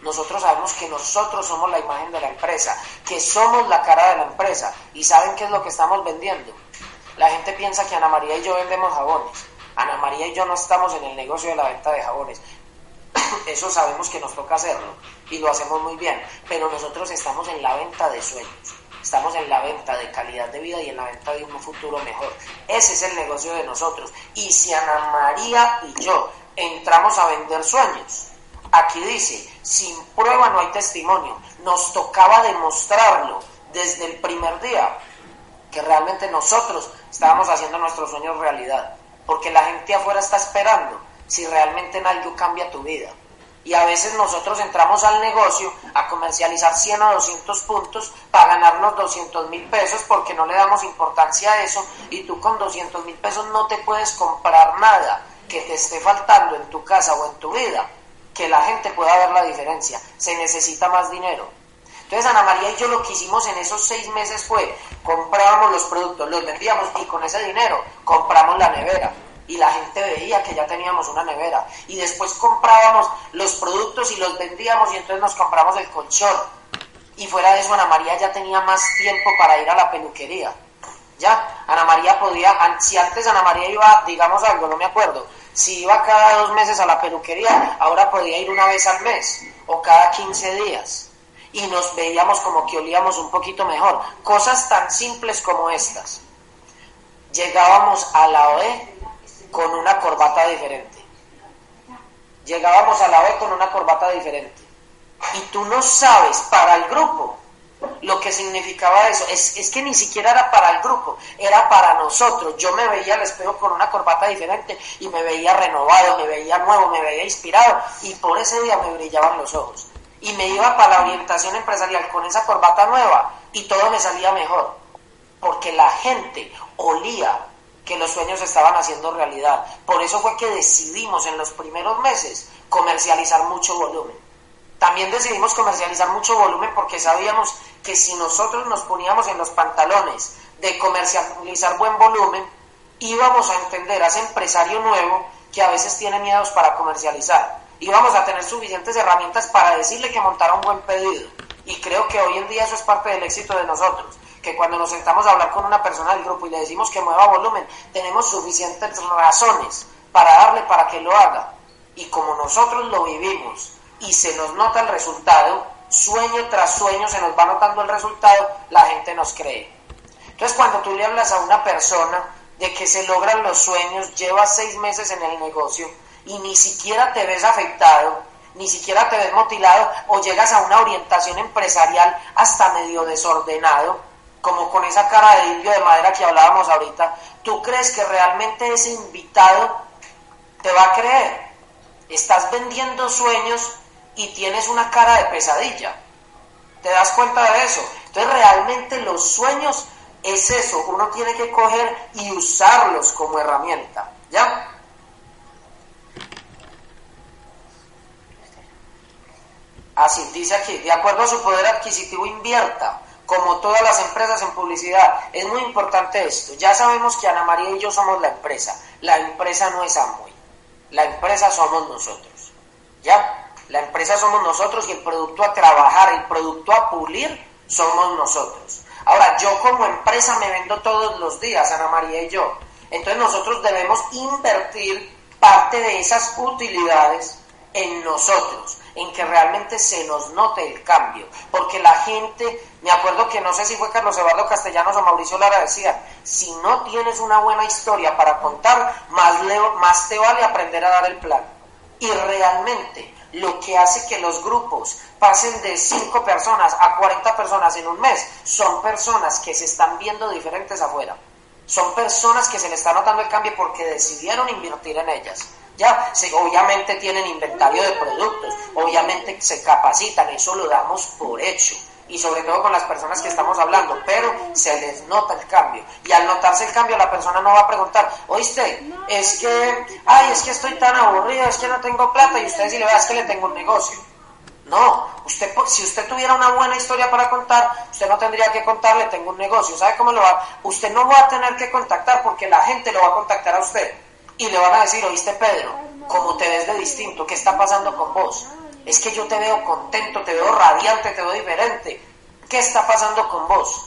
Nosotros sabemos que nosotros somos la imagen de la empresa, que somos la cara de la empresa. ¿Y saben qué es lo que estamos vendiendo? La gente piensa que Ana María y yo vendemos jabones. Ana María y yo no estamos en el negocio de la venta de jabones. Eso sabemos que nos toca hacerlo y lo hacemos muy bien, pero nosotros estamos en la venta de sueños. Estamos en la venta de calidad de vida y en la venta de un futuro mejor. Ese es el negocio de nosotros. Y si Ana María y yo entramos a vender sueños, aquí dice, sin prueba no hay testimonio. Nos tocaba demostrarlo desde el primer día que realmente nosotros estábamos haciendo nuestros sueños realidad. Porque la gente afuera está esperando si realmente en algo cambia tu vida. Y a veces nosotros entramos al negocio a comercializar 100 o 200 puntos para ganarnos 200 mil pesos porque no le damos importancia a eso y tú con 200 mil pesos no te puedes comprar nada que te esté faltando en tu casa o en tu vida, que la gente pueda ver la diferencia. Se necesita más dinero. Entonces Ana María y yo lo que hicimos en esos seis meses fue comprábamos los productos, los vendíamos y con ese dinero compramos la nevera. Y la gente veía que ya teníamos una nevera. Y después comprábamos los productos y los vendíamos y entonces nos compramos el colchón. Y fuera de eso Ana María ya tenía más tiempo para ir a la peluquería. Ya, Ana María podía, si antes Ana María iba, digamos algo, no me acuerdo, si iba cada dos meses a la peluquería, ahora podía ir una vez al mes o cada 15 días y nos veíamos como que olíamos un poquito mejor. Cosas tan simples como estas. Llegábamos a la OE con una corbata diferente. Llegábamos a la OE con una corbata diferente. Y tú no sabes para el grupo lo que significaba eso. Es, es, que ni siquiera era para el grupo, era para nosotros. Yo me veía al espejo con una corbata diferente y me veía renovado, me veía nuevo, me veía inspirado y por ese día me brillaban los ojos y me iba para la orientación empresarial con esa corbata nueva y todo me salía mejor, porque la gente olía que los sueños estaban haciendo realidad. Por eso fue que decidimos en los primeros meses comercializar mucho volumen. También decidimos comercializar mucho volumen porque sabíamos que si nosotros nos poníamos en los pantalones de comercializar buen volumen, íbamos a entender a ese empresario nuevo que a veces tiene miedos para comercializar y vamos a tener suficientes herramientas para decirle que montara un buen pedido. Y creo que hoy en día eso es parte del éxito de nosotros, que cuando nos sentamos a hablar con una persona del grupo y le decimos que mueva volumen, tenemos suficientes razones para darle para que lo haga. Y como nosotros lo vivimos y se nos nota el resultado, sueño tras sueño se nos va notando el resultado, la gente nos cree. Entonces cuando tú le hablas a una persona de que se logran los sueños, lleva seis meses en el negocio, y ni siquiera te ves afectado, ni siquiera te ves motilado o llegas a una orientación empresarial hasta medio desordenado, como con esa cara de indio de madera que hablábamos ahorita, ¿tú crees que realmente ese invitado te va a creer? Estás vendiendo sueños y tienes una cara de pesadilla. ¿Te das cuenta de eso? Entonces realmente los sueños es eso, uno tiene que coger y usarlos como herramienta. ¿Ya? Así dice aquí, de acuerdo a su poder adquisitivo invierta, como todas las empresas en publicidad. Es muy importante esto. Ya sabemos que Ana María y yo somos la empresa. La empresa no es Amway. La empresa somos nosotros. ¿Ya? La empresa somos nosotros y el producto a trabajar, el producto a pulir, somos nosotros. Ahora, yo como empresa me vendo todos los días, Ana María y yo. Entonces nosotros debemos invertir parte de esas utilidades en nosotros, en que realmente se nos note el cambio. Porque la gente, me acuerdo que no sé si fue Carlos Eduardo Castellanos o Mauricio Lara decía, si no tienes una buena historia para contar, más, leo, más te vale aprender a dar el plan. Y realmente lo que hace que los grupos pasen de 5 personas a 40 personas en un mes son personas que se están viendo diferentes afuera. Son personas que se le está notando el cambio porque decidieron invertir en ellas. Ya, obviamente tienen inventario de productos, obviamente se capacitan, eso lo damos por hecho y sobre todo con las personas que estamos hablando, pero se les nota el cambio. Y al notarse el cambio, la persona no va a preguntar, oíste, es que, ay, es que estoy tan aburrido, es que no tengo plata, y usted si le ve, es que le tengo un negocio. No, usted, si usted tuviera una buena historia para contar, usted no tendría que contarle, tengo un negocio. ¿Sabe cómo lo va? Usted no va a tener que contactar porque la gente lo va a contactar a usted y le van a decir, oíste Pedro, ¿cómo te ves de distinto? ¿Qué está pasando con vos? Es que yo te veo contento, te veo radiante, te veo diferente. ¿Qué está pasando con vos?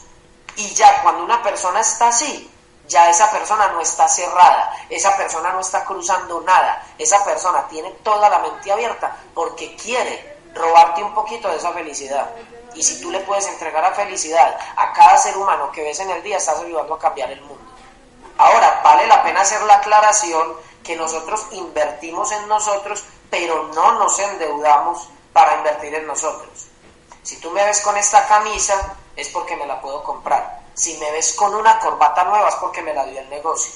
Y ya cuando una persona está así, ya esa persona no está cerrada, esa persona no está cruzando nada, esa persona tiene toda la mente abierta porque quiere robarte un poquito de esa felicidad. Y si tú le puedes entregar la felicidad a cada ser humano que ves en el día, estás ayudando a cambiar el mundo. Ahora, vale la pena hacer la aclaración que nosotros invertimos en nosotros, pero no nos endeudamos para invertir en nosotros. Si tú me ves con esta camisa, es porque me la puedo comprar. Si me ves con una corbata nueva, es porque me la dio el negocio.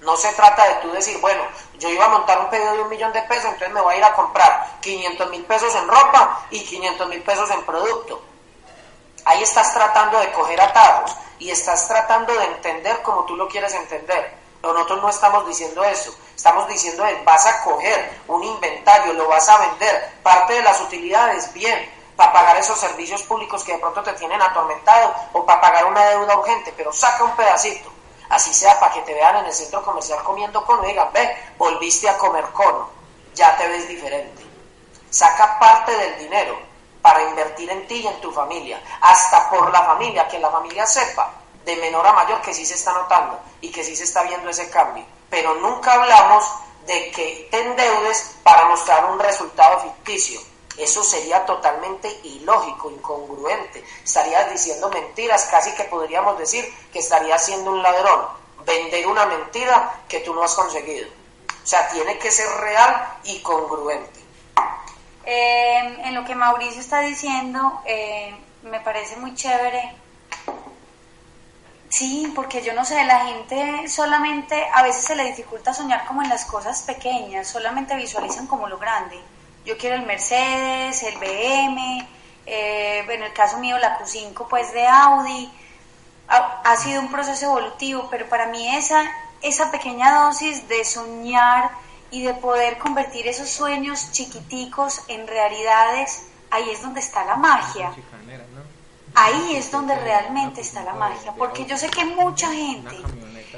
No se trata de tú decir, bueno, yo iba a montar un pedido de un millón de pesos, entonces me voy a ir a comprar 500 mil pesos en ropa y 500 mil pesos en producto. Ahí estás tratando de coger atajos y estás tratando de entender como tú lo quieres entender. Pero nosotros no estamos diciendo eso. Estamos diciendo es, vas a coger un inventario, lo vas a vender, parte de las utilidades, bien, para pagar esos servicios públicos que de pronto te tienen atormentado o para pagar una deuda urgente, pero saca un pedacito. Así sea para que te vean en el centro comercial comiendo cono y digan, ve, volviste a comer cono, ya te ves diferente. Saca parte del dinero para invertir en ti y en tu familia, hasta por la familia, que la familia sepa de menor a mayor que sí se está notando y que sí se está viendo ese cambio. Pero nunca hablamos de que te endeudes para mostrar un resultado ficticio. Eso sería totalmente ilógico, incongruente. Estarías diciendo mentiras, casi que podríamos decir que estarías siendo un ladrón. Vender una mentira que tú no has conseguido. O sea, tiene que ser real y congruente. Eh, en lo que Mauricio está diciendo, eh, me parece muy chévere. Sí, porque yo no sé, la gente solamente a veces se le dificulta soñar como en las cosas pequeñas, solamente visualizan como lo grande. Yo quiero el Mercedes, el BM, eh, en el caso mío la Q5 pues de Audi. Ha, ha sido un proceso evolutivo, pero para mí esa, esa pequeña dosis de soñar y de poder convertir esos sueños chiquiticos en realidades, ahí es donde está la magia. Ahí es donde realmente está la magia, porque yo sé que mucha gente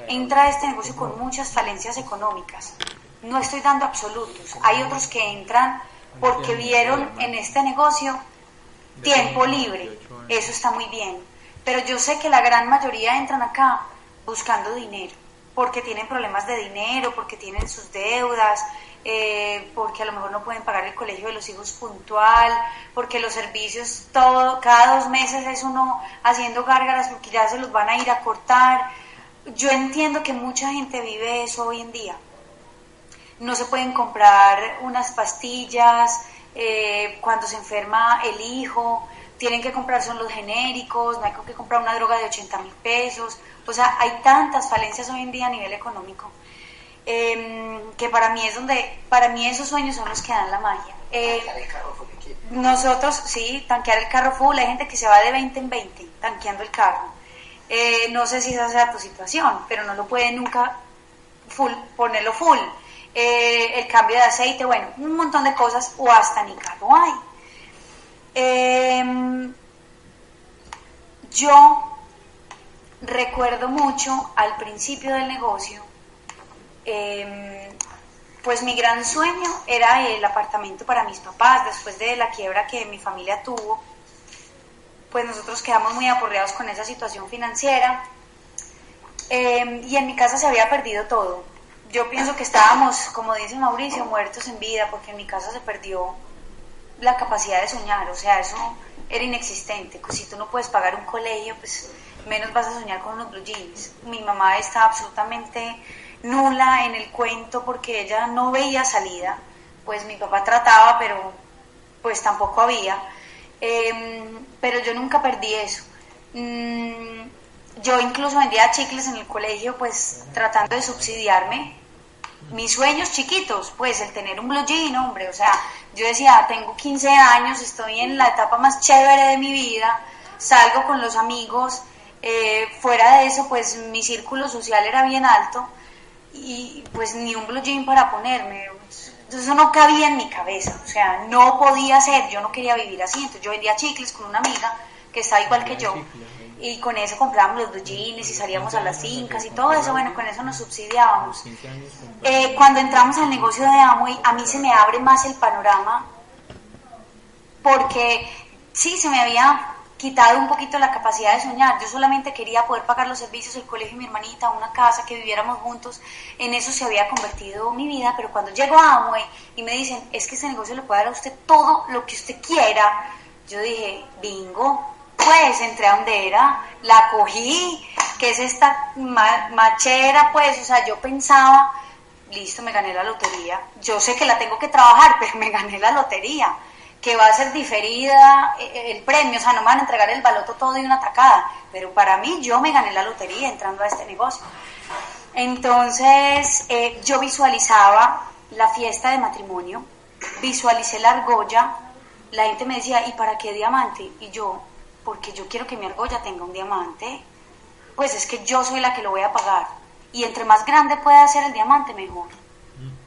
entra a este negocio con muchas falencias económicas. No estoy dando absolutos. Hay otros que entran porque vieron en este negocio tiempo libre. Eso está muy bien. Pero yo sé que la gran mayoría entran acá buscando dinero porque tienen problemas de dinero, porque tienen sus deudas, eh, porque a lo mejor no pueden pagar el colegio de los hijos puntual, porque los servicios todo, cada dos meses es uno haciendo gárgaras porque ya se los van a ir a cortar. Yo entiendo que mucha gente vive eso hoy en día. No se pueden comprar unas pastillas, eh, cuando se enferma el hijo, tienen que comprar son los genéricos, no hay que comprar una droga de 80 mil pesos, o sea, hay tantas falencias hoy en día a nivel económico. Em, que para mí es donde, para mí esos sueños son los que dan la magia. Eh, nosotros, sí, tanquear el carro full, hay gente que se va de 20 en 20 tanqueando el carro. Eh, no sé si esa sea tu situación, pero no lo puede nunca full, ponerlo full. Eh, el cambio de aceite, bueno, un montón de cosas, o hasta ni carro hay. Em, yo recuerdo mucho al principio del negocio Em, pues mi gran sueño era el apartamento para mis papás después de la quiebra que mi familia tuvo. Pues nosotros quedamos muy aporreados con esa situación financiera em, y en mi casa se había perdido todo. Yo pienso que estábamos, como dice Mauricio, muertos en vida porque en mi casa se perdió la capacidad de soñar, o sea, eso era inexistente. Pues si tú no puedes pagar un colegio, pues menos vas a soñar con unos blue jeans. Mi mamá está absolutamente nula en el cuento porque ella no veía salida, pues mi papá trataba, pero pues tampoco había. Em, pero yo nunca perdí eso. Mm, yo incluso vendía chicles en el colegio, pues tratando de subsidiarme mis sueños chiquitos, pues el tener un blue jean, hombre, o sea, yo decía, tengo 15 años, estoy en la etapa más chévere de mi vida, salgo con los amigos, eh, fuera de eso, pues mi círculo social era bien alto, y pues ni un blue jean para ponerme. Eso no cabía en mi cabeza, o sea, no podía ser, yo no quería vivir así. Entonces yo vendía chicles con una amiga que estaba igual que yo y con eso comprábamos los jeans y salíamos a las fincas y todo eso, bueno, con eso nos subsidiábamos. Eh, cuando entramos al negocio de Amway, a mí se me abre más el panorama porque sí, se me había quitado un poquito la capacidad de soñar. Yo solamente quería poder pagar los servicios, el colegio de mi hermanita, una casa, que viviéramos juntos. En eso se había convertido mi vida, pero cuando llego a Amway y me dicen, es que ese negocio le puede dar a usted todo lo que usted quiera, yo dije, bingo, pues entré a donde era, la cogí, que es esta machera, pues, o sea, yo pensaba, listo, me gané la lotería. Yo sé que la tengo que trabajar, pero me gané la lotería que va a ser diferida eh, eh, el premio, o sea, no me van a entregar el baloto todo de una tacada, pero para mí yo me gané la lotería entrando a este negocio. Entonces eh, yo visualizaba la fiesta de matrimonio, visualicé la argolla, la gente me decía, ¿y para qué diamante? Y yo, porque yo quiero que mi argolla tenga un diamante, pues es que yo soy la que lo voy a pagar. Y entre más grande pueda ser el diamante, mejor.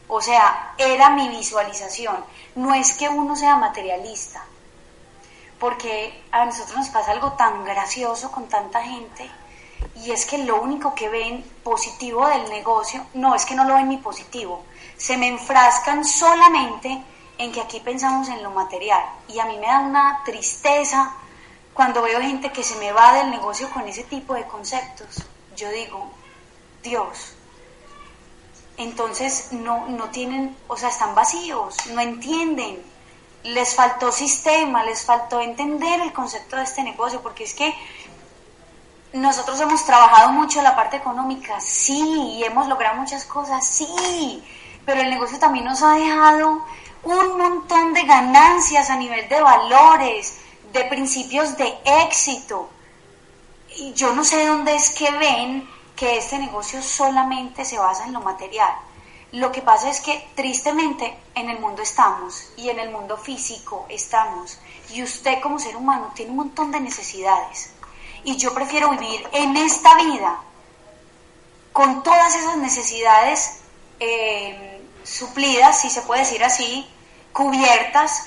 O sea, era mi visualización. No es que uno sea materialista, porque a nosotros nos pasa algo tan gracioso con tanta gente y es que lo único que ven positivo del negocio, no es que no lo ven ni positivo, se me enfrascan solamente en que aquí pensamos en lo material y a mí me da una tristeza cuando veo gente que se me va del negocio con ese tipo de conceptos. Yo digo, Dios, entonces no, no tienen, o sea, están vacíos, no entienden, les faltó sistema, les faltó entender el concepto de este negocio, porque es que nosotros hemos trabajado mucho la parte económica, sí, y hemos logrado muchas cosas, sí, pero el negocio también nos ha dejado un montón de ganancias a nivel de valores, de principios de éxito. Y yo no sé dónde es que ven que este negocio solamente se basa en lo material. Lo que pasa es que tristemente en el mundo estamos y en el mundo físico estamos y usted como ser humano tiene un montón de necesidades y yo prefiero vivir en esta vida con todas esas necesidades eh, suplidas, si se puede decir así, cubiertas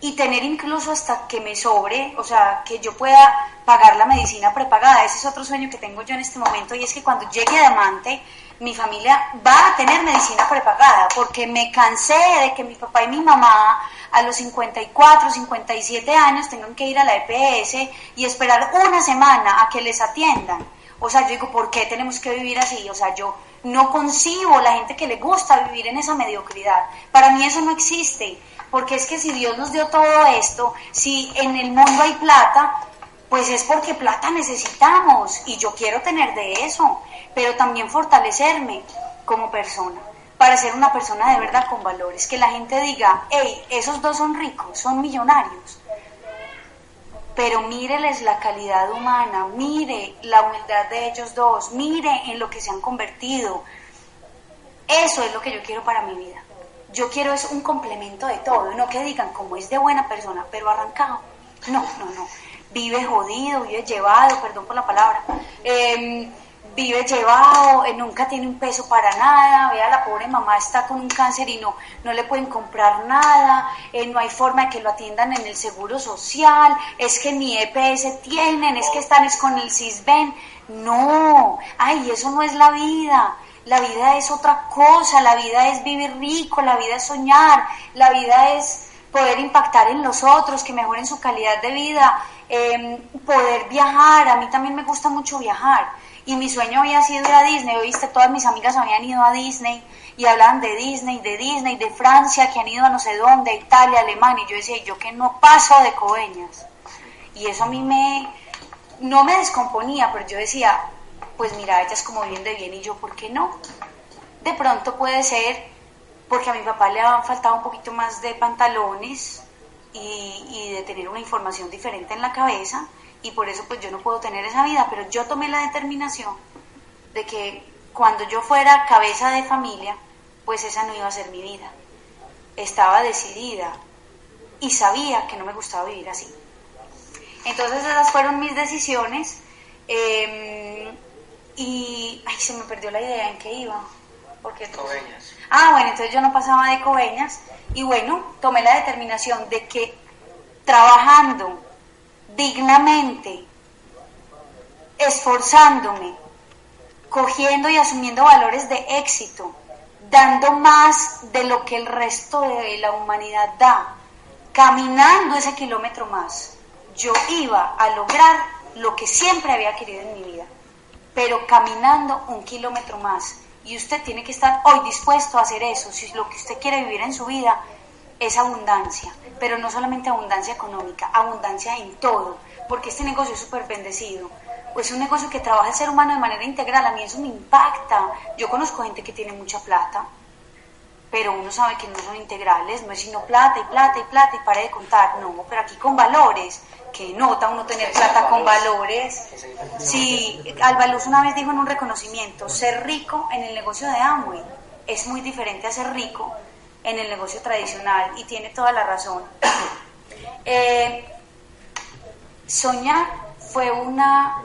y tener incluso hasta que me sobre, o sea, que yo pueda pagar la medicina prepagada. Ese es otro sueño que tengo yo en este momento y es que cuando llegue a Diamante, mi familia va a tener medicina prepagada, porque me cansé de que mi papá y mi mamá a los 54, 57 años tengan que ir a la EPS y esperar una semana a que les atiendan. O sea, yo digo, ¿por qué tenemos que vivir así? O sea, yo no concibo la gente que le gusta vivir en esa mediocridad. Para mí eso no existe porque es que si Dios nos dio todo esto, si en el mundo hay plata, pues es porque plata necesitamos y yo quiero tener de eso, pero también fortalecerme como persona. para ser una persona de verdad con valores. Que la gente diga, hey, esos dos son ricos, son millonarios. Pero míreles la calidad humana, mire la humildad de ellos dos, mire en lo que se han convertido. Eso es lo que yo quiero para mi vida. Yo quiero es un complemento de todo, no que digan como es de buena persona, pero arrancado. No, no, no. Vive jodido, vive llevado, perdón por la palabra. Em, vive llevado, eh, nunca tiene un peso para nada, vea la pobre mamá está con un cáncer y no, no le pueden comprar nada, eh, no hay forma de que lo atiendan en el seguro social, es que ni EPS tienen, es que están es con el CISBEN, no, ay, eso no es la vida, la vida es otra cosa, la vida es vivir rico, la vida es soñar, la vida es poder impactar en los otros, que mejoren su calidad de vida, em, poder viajar, a mí también me gusta mucho viajar. Y mi sueño había sido ir a Disney, viste, todas mis amigas habían ido a Disney y hablaban de Disney, de Disney, de Francia, que han ido a no sé dónde, Italia, Alemania, y yo decía, yo que no paso de coveñas. Y eso a mí me, no me descomponía, pero yo decía, pues mira, ellas como bien de bien y yo, ¿por qué no? De pronto puede ser porque a mi papá le han faltado un poquito más de pantalones y, y de tener una información diferente en la cabeza y por eso pues yo no puedo tener esa vida, pero yo tomé la determinación de que cuando yo fuera cabeza de familia, pues esa no iba a ser mi vida. Estaba decidida y sabía que no me gustaba vivir así. Entonces esas fueron mis decisiones em, y ay, se me perdió la idea en qué iba. Porque, Coveñas. Ah, bueno, entonces yo no pasaba de Coveñas y bueno, tomé la determinación de que trabajando dignamente, esforzándome, cogiendo y asumiendo valores de éxito, dando más de lo que el resto de la humanidad da, caminando ese kilómetro más, yo iba a lograr lo que siempre había querido en mi vida, pero caminando un kilómetro más. Y usted tiene que estar hoy dispuesto a hacer eso, si lo que usted quiere vivir en su vida es abundancia, pero no solamente abundancia económica, abundancia en todo, porque este negocio es súper bendecido. Es un negocio que trabaja el ser humano de manera integral, a mí eso me impacta. Yo conozco gente que tiene mucha plata, pero uno sabe que no son integrales, no es sino plata y plata y plata y pare de contar, no, pero aquí con valores, que nota uno tener plata con valores. Sí, Albaluz una vez dijo en un reconocimiento, ser rico en el negocio de Amway es muy diferente a ser rico en el negocio tradicional y tiene toda la razón. Eh, soñar fue una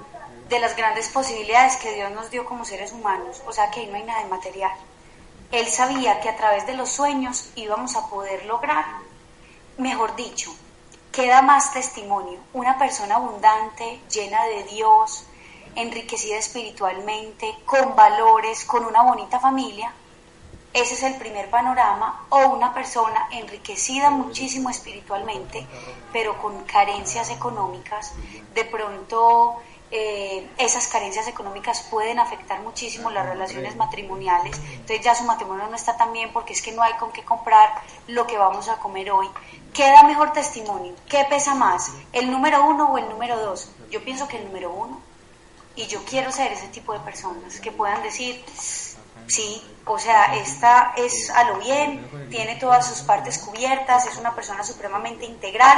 de las grandes posibilidades que Dios nos dio como seres humanos, o sea que ahí no hay nada de material. Él sabía que a través de los sueños íbamos a poder lograr, mejor dicho, queda más testimonio, una persona abundante, llena de Dios, enriquecida espiritualmente, con valores, con una bonita familia, ese es el primer panorama, o una persona enriquecida muchísimo espiritualmente, pero con carencias económicas. De pronto eh, esas carencias económicas pueden afectar muchísimo las relaciones matrimoniales. Entonces ya su matrimonio no está tan bien porque es que no hay con qué comprar lo que vamos a comer hoy. ¿Qué da mejor testimonio? ¿Qué pesa más? ¿El número uno o el número dos? Yo pienso que el número uno. Y yo quiero ser ese tipo de personas que puedan decir, Sí, o sea, esta es a lo bien, tiene todas sus partes cubiertas, es una persona supremamente integral.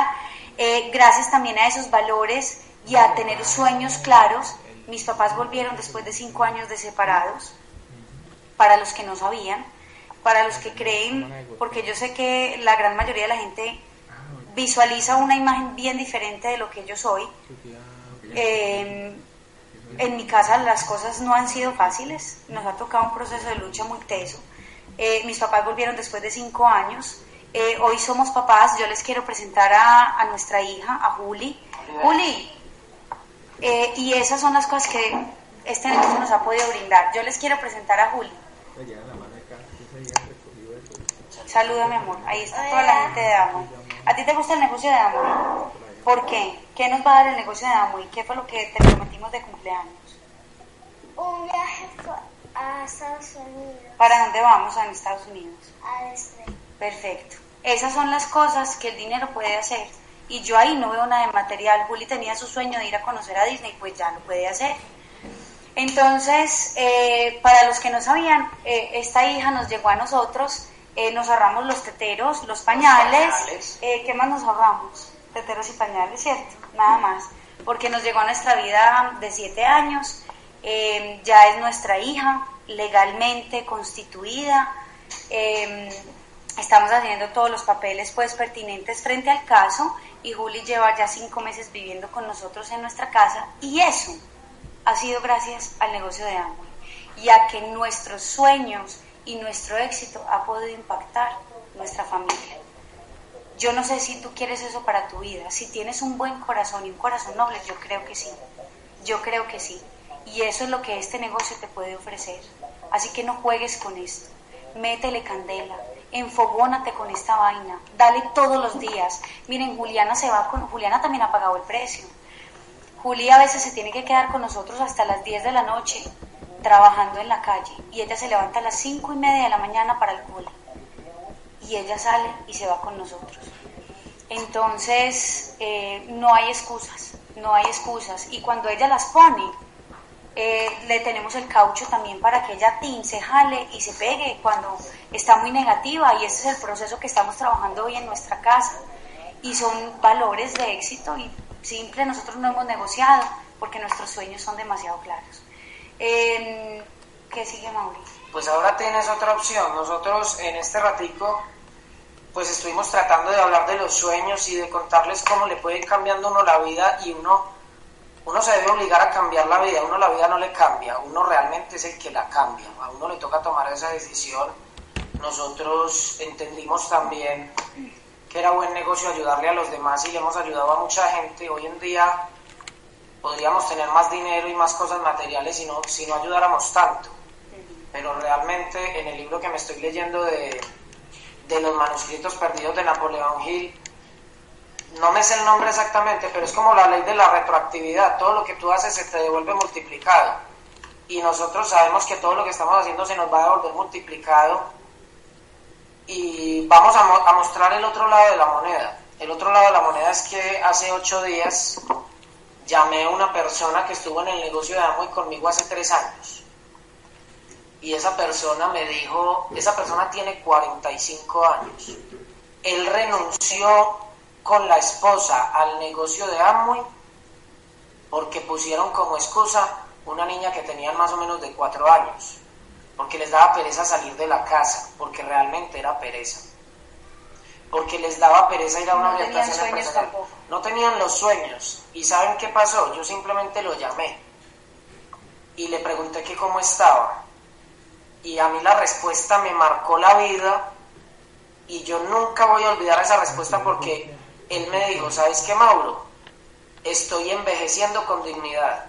Eh, gracias también a esos valores y a tener sueños claros, mis papás volvieron después de cinco años de separados, para los que no sabían, para los que creen, porque yo sé que la gran mayoría de la gente visualiza una imagen bien diferente de lo que yo soy. Eh, en mi casa las cosas no han sido fáciles, nos ha tocado un proceso de lucha muy teso. Eh, mis papás volvieron después de cinco años. Eh, hoy somos papás, yo les quiero presentar a, nuestra hija, a Juli. Juli, eh, y esas son las cosas que este negocio nos ha podido brindar. Yo les quiero presentar a Juli. Saluda, mi amor. Ahí está toda la gente de Amo. ¿A ti te gusta el negocio de Amo? ¿Por qué? ¿Qué nos va a dar el negocio de Amo y qué fue lo que te prometimos de cumpleaños? Un viaje a Estados Unidos. ¿Para dónde vamos en Estados Unidos? A Disney. Perfecto. Esas son las cosas que el dinero puede hacer. Y yo ahí no veo nada de material. Juli tenía su sueño de ir a conocer a Disney, pues ya lo puede hacer. Entonces, eh, para los que no sabían, eh, esta hija nos llegó a nosotros, eh, nos ahorramos los teteros, los pañales, pañales. eh, ¿qué más nos ahorramos? Teteros y pañales, ¿cierto? Nada más, porque nos llegó a nuestra vida de siete años, eh, ya es nuestra hija, legalmente constituida, estamos haciendo todos los papeles pues pertinentes frente al caso. Y Juli lleva ya cinco meses viviendo con nosotros en nuestra casa. Y eso ha sido gracias al negocio de Amway. Y a que nuestros sueños y nuestro éxito ha podido impactar nuestra familia. Yo no sé si tú quieres eso para tu vida, si tienes un buen corazón y un corazón noble, yo creo que sí, yo creo que sí. Y eso es lo que este negocio te puede ofrecer. Así que no juegues con esto, métele candela, enfogónate con esta vaina, dale todos los días. Miren, Juliana se va con, Juliana también ha pagado el precio. Julia a veces se tiene que quedar con nosotros hasta las 10 de la noche trabajando en la calle y ella se levanta a las 5 y media de la mañana para el cole y ella sale y se va con nosotros. Entonces, eh, no hay excusas, no hay excusas. Y cuando ella las pone, eh, le tenemos el caucho también para que ella tin, se jale y se pegue cuando está muy negativa. Y ese es el proceso que estamos trabajando hoy en nuestra casa. Y son valores de éxito y simple, nosotros no hemos negociado porque nuestros sueños son demasiado claros. ¿Qué sigue, Mauricio? Pues ahora tienes otra opción. Nosotros en este ratico pues estuvimos tratando de hablar de los sueños y de contarles cómo le puede ir cambiando uno la vida y uno uno se debe obligar a cambiar la vida, uno la vida no le cambia, uno realmente es el que la cambia, a uno le toca tomar esa decisión. Nosotros entendimos también que era buen negocio ayudarle a los demás y le hemos ayudado a mucha gente. Hoy en día podríamos tener más dinero y más cosas materiales si no, si no ayudáramos tanto. Pero realmente en el libro que me estoy leyendo de, de los manuscritos perdidos de Napoleón Hill, no me sé el nombre exactamente, pero es como la ley de la retroactividad. Todo lo que tú haces se te devuelve multiplicado. Y nosotros sabemos que todo lo que estamos haciendo se nos va a devolver multiplicado. Y vamos a, mo- a mostrar el otro lado de la moneda. El otro lado de la moneda es que hace ocho días llamé a una persona que estuvo en el negocio de Amway conmigo hace tres años. Y esa persona me dijo, esa persona tiene 45 años. Él renunció con la esposa al negocio de Amway porque pusieron como excusa una niña que tenían más o menos de cuatro años, porque les daba pereza salir de la casa, porque realmente era pereza, porque les daba pereza ir a una No orientación empresarial. tampoco. No tenían los sueños. ¿Y saben qué pasó? Yo simplemente lo llamé y le pregunté que cómo estaba. Y a mí la respuesta me marcó la vida y yo nunca voy a olvidar esa respuesta porque él me dijo, ¿sabes qué, Mauro? Estoy envejeciendo con dignidad.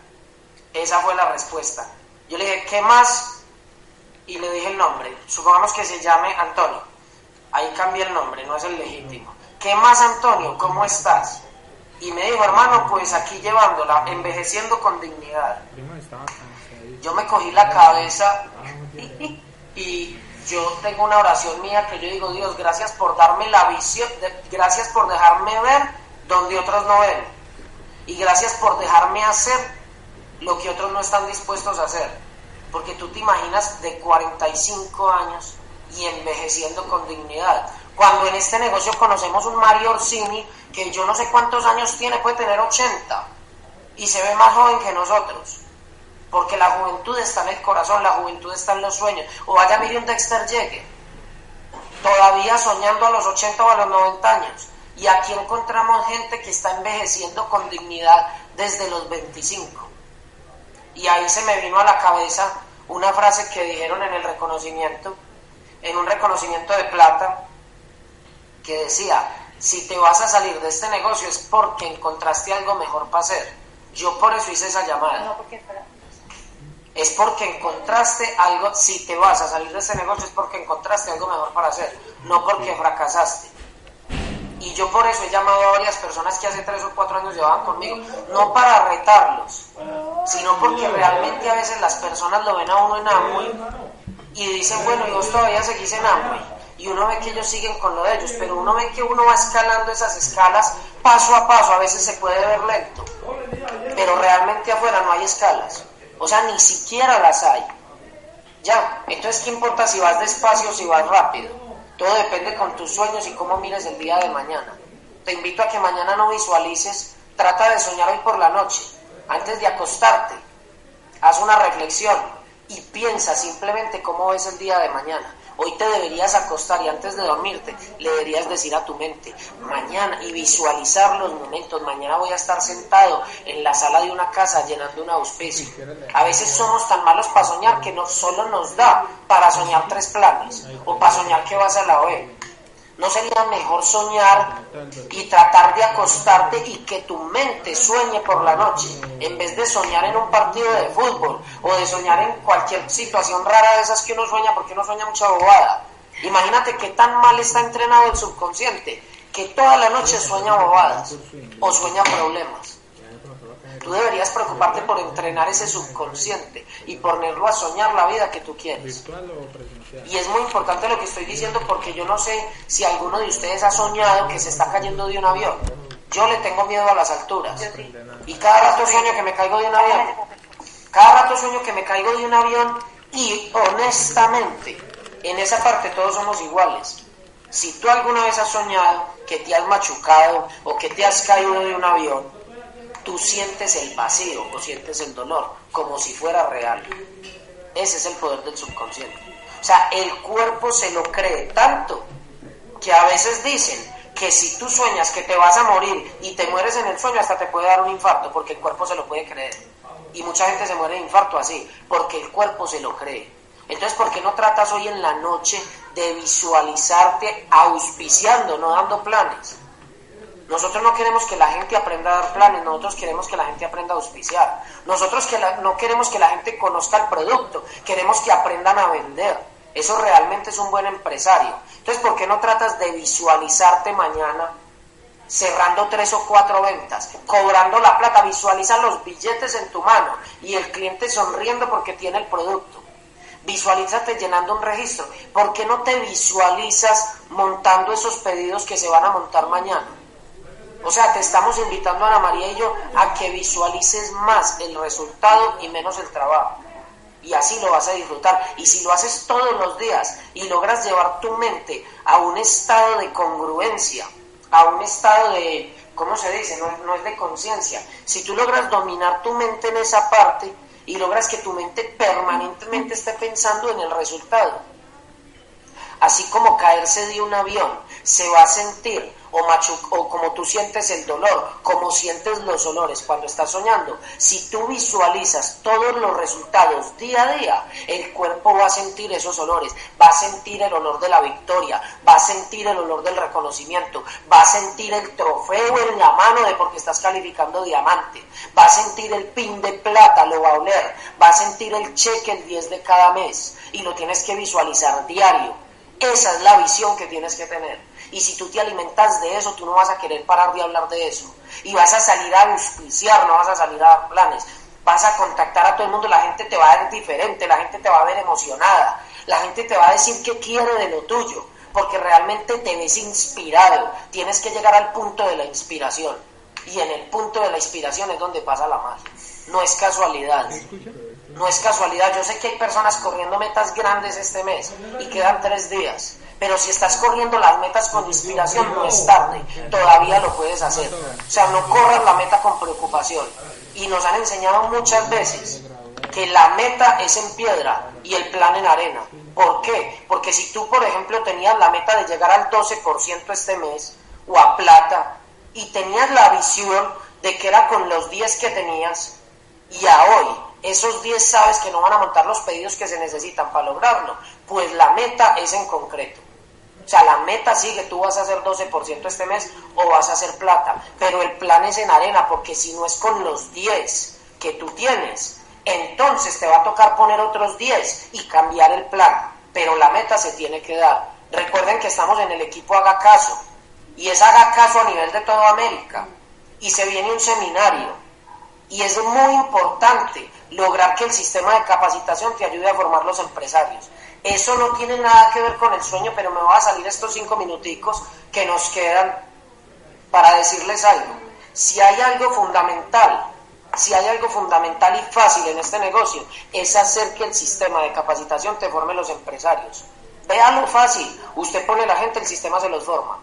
Esa fue la respuesta. Yo le dije, ¿qué más? Y le dije el nombre. Supongamos que se llame Antonio. Ahí cambia el nombre, no es el legítimo. ¿Qué más, Antonio? ¿Cómo estás? Y me dijo, hermano, pues aquí llevándola, envejeciendo con dignidad. Yo me cogí la cabeza y yo tengo una oración mía que yo digo, Dios, gracias por darme la visión, gracias por dejarme ver donde otros no ven. Y gracias por dejarme hacer lo que otros no están dispuestos a hacer. Porque tú te imaginas de 45 años y envejeciendo con dignidad. Cuando en este negocio conocemos un Mario Orsini que yo no sé cuántos años tiene, puede tener 80 y se ve más joven que nosotros porque la juventud está en el corazón, la juventud está en los sueños. O vaya, mire un Dexter llegue, todavía soñando a los 80 o a los 90 años. Y aquí encontramos gente que está envejeciendo con dignidad desde los 25. Y ahí se me vino a la cabeza una frase que dijeron en el reconocimiento, en un reconocimiento de plata, que decía, si te vas a salir de este negocio es porque encontraste algo mejor para hacer. Yo por eso hice esa llamada No, porque es porque encontraste algo, si te vas a salir de ese negocio es porque encontraste algo mejor para hacer, no porque fracasaste. Y yo por eso he llamado a varias personas que hace tres o cuatro años llevaban conmigo, no para retarlos, sino porque realmente a veces las personas lo ven a uno en Amway y dicen, bueno, y vos todavía seguís en Amway. Y uno ve que ellos siguen con lo de ellos, pero uno ve que uno va escalando esas escalas paso a paso, a veces se puede ver lento, pero realmente afuera no hay escalas. O sea, ni siquiera las hay. Ya, entonces, ¿qué importa si vas despacio o si vas rápido? Todo depende con tus sueños y cómo mires el día de mañana. Te invito a que mañana no visualices, trata de soñar hoy por la noche, antes de acostarte. Haz una reflexión y piensa simplemente cómo ves el día de mañana. Hoy te deberías acostar y antes de dormirte le deberías decir a tu mente, mañana y visualizar los momentos, mañana voy a estar sentado en la sala de una casa llenando un auspicio. A veces somos tan malos para soñar que no solo nos da para soñar tres planes o para soñar que vas a la OE. ¿No sería mejor soñar y tratar de acostarte y que tu mente sueñe por la noche en vez de soñar en un partido de fútbol o de soñar en cualquier situación rara de esas que uno sueña porque uno sueña mucha bobada? Imagínate qué tan mal está entrenado el subconsciente que toda la noche sueña bobadas o sueña problemas. Tú deberías preocuparte por entrenar ese subconsciente y ponerlo a soñar la vida que tú quieres. Y es muy importante lo que estoy diciendo porque yo no sé si alguno de ustedes ha soñado que se está cayendo de un avión. Yo le tengo miedo a las alturas. Y cada rato sueño que me caigo de un avión. Cada rato sueño que me caigo de un avión y honestamente, en esa parte todos somos iguales. Si tú alguna vez has soñado que te has machucado o que te has caído de un avión, tú sientes el vacío o sientes el dolor como si fuera real. Ese es el poder del subconsciente. O sea, el cuerpo se lo cree tanto que a veces dicen que si tú sueñas que te vas a morir y te mueres en el sueño, hasta te puede dar un infarto porque el cuerpo se lo puede creer. Y mucha gente se muere de infarto así, porque el cuerpo se lo cree. Entonces, ¿por qué no tratas hoy en la noche de visualizarte auspiciando, no dando planes? Nosotros no queremos que la gente aprenda a dar planes, nosotros queremos que la gente aprenda a auspiciar. Nosotros no queremos que la gente conozca el producto, queremos que aprendan a vender. Eso realmente es un buen empresario. Entonces, ¿por qué no tratas de visualizarte mañana cerrando tres o cuatro ventas, cobrando la plata, visualiza los billetes en tu mano y el cliente sonriendo porque tiene el producto? Visualízate llenando un registro. ¿Por qué no te visualizas montando esos pedidos que se van a montar mañana? O sea, te estamos invitando, Ana María y yo, a que visualices más el resultado y menos el trabajo. Y así lo vas a disfrutar. Y si lo haces todos los días y logras llevar tu mente a un estado de congruencia, a un estado de, ¿cómo se dice? No, no es de conciencia. Si tú logras dominar tu mente en esa parte y logras que tu mente permanentemente esté pensando en el resultado, así como caerse de un avión se va a sentir o, o como tú sientes el dolor, como sientes los olores cuando estás soñando. Si tú visualizas todos los resultados día a día, el cuerpo va a sentir esos olores, va a sentir el olor de la victoria, va a sentir el olor del reconocimiento, va a sentir el trofeo en la mano de porque estás calificando diamante, va a sentir el pin de plata, lo va a oler, va a sentir el cheque el 10 de cada mes y lo tienes que visualizar diario. Esa es la visión que tienes que tener. Y si tú te alimentas de eso, tú no vas a querer parar de hablar de eso. Y vas a salir a auspiciar, no vas a salir a dar planes. Vas a contactar a todo el mundo, la gente te va a ver diferente, la gente te va a ver emocionada, la gente te va a decir qué quiere de lo tuyo, porque realmente te ves inspirado. Tienes que llegar al punto de la inspiración. Y en el punto de la inspiración es donde pasa la magia. No es casualidad. No es casualidad. Yo sé que hay personas corriendo metas grandes este mes y quedan tres días. Pero si estás corriendo las metas con inspiración, no es tarde, todavía lo puedes hacer. O sea, no corras la meta con preocupación. Y nos han enseñado muchas veces que la meta es en piedra y el plan en arena. ¿Por qué? Porque si tú, por ejemplo, tenías la meta de llegar al 12% este mes o a plata y tenías la visión de que era con los 10 que tenías y a hoy esos 10 sabes que no van a montar los pedidos que se necesitan para lograrlo, pues la meta es en concreto. O sea, la meta sigue, tú vas a hacer 12% este mes o vas a hacer plata, pero el plan es en arena, porque si no es con los 10 que tú tienes, entonces te va a tocar poner otros 10 y cambiar el plan, pero la meta se tiene que dar. Recuerden que estamos en el equipo Haga Caso, y es Haga Caso a nivel de toda América, y se viene un seminario, y es muy importante lograr que el sistema de capacitación te ayude a formar los empresarios. Eso no tiene nada que ver con el sueño, pero me va a salir estos cinco minuticos que nos quedan para decirles algo. Si hay algo fundamental Si hay algo fundamental y fácil en este negocio, es hacer que el sistema de capacitación te forme los empresarios. Véalo fácil, usted pone la gente, el sistema se los forma.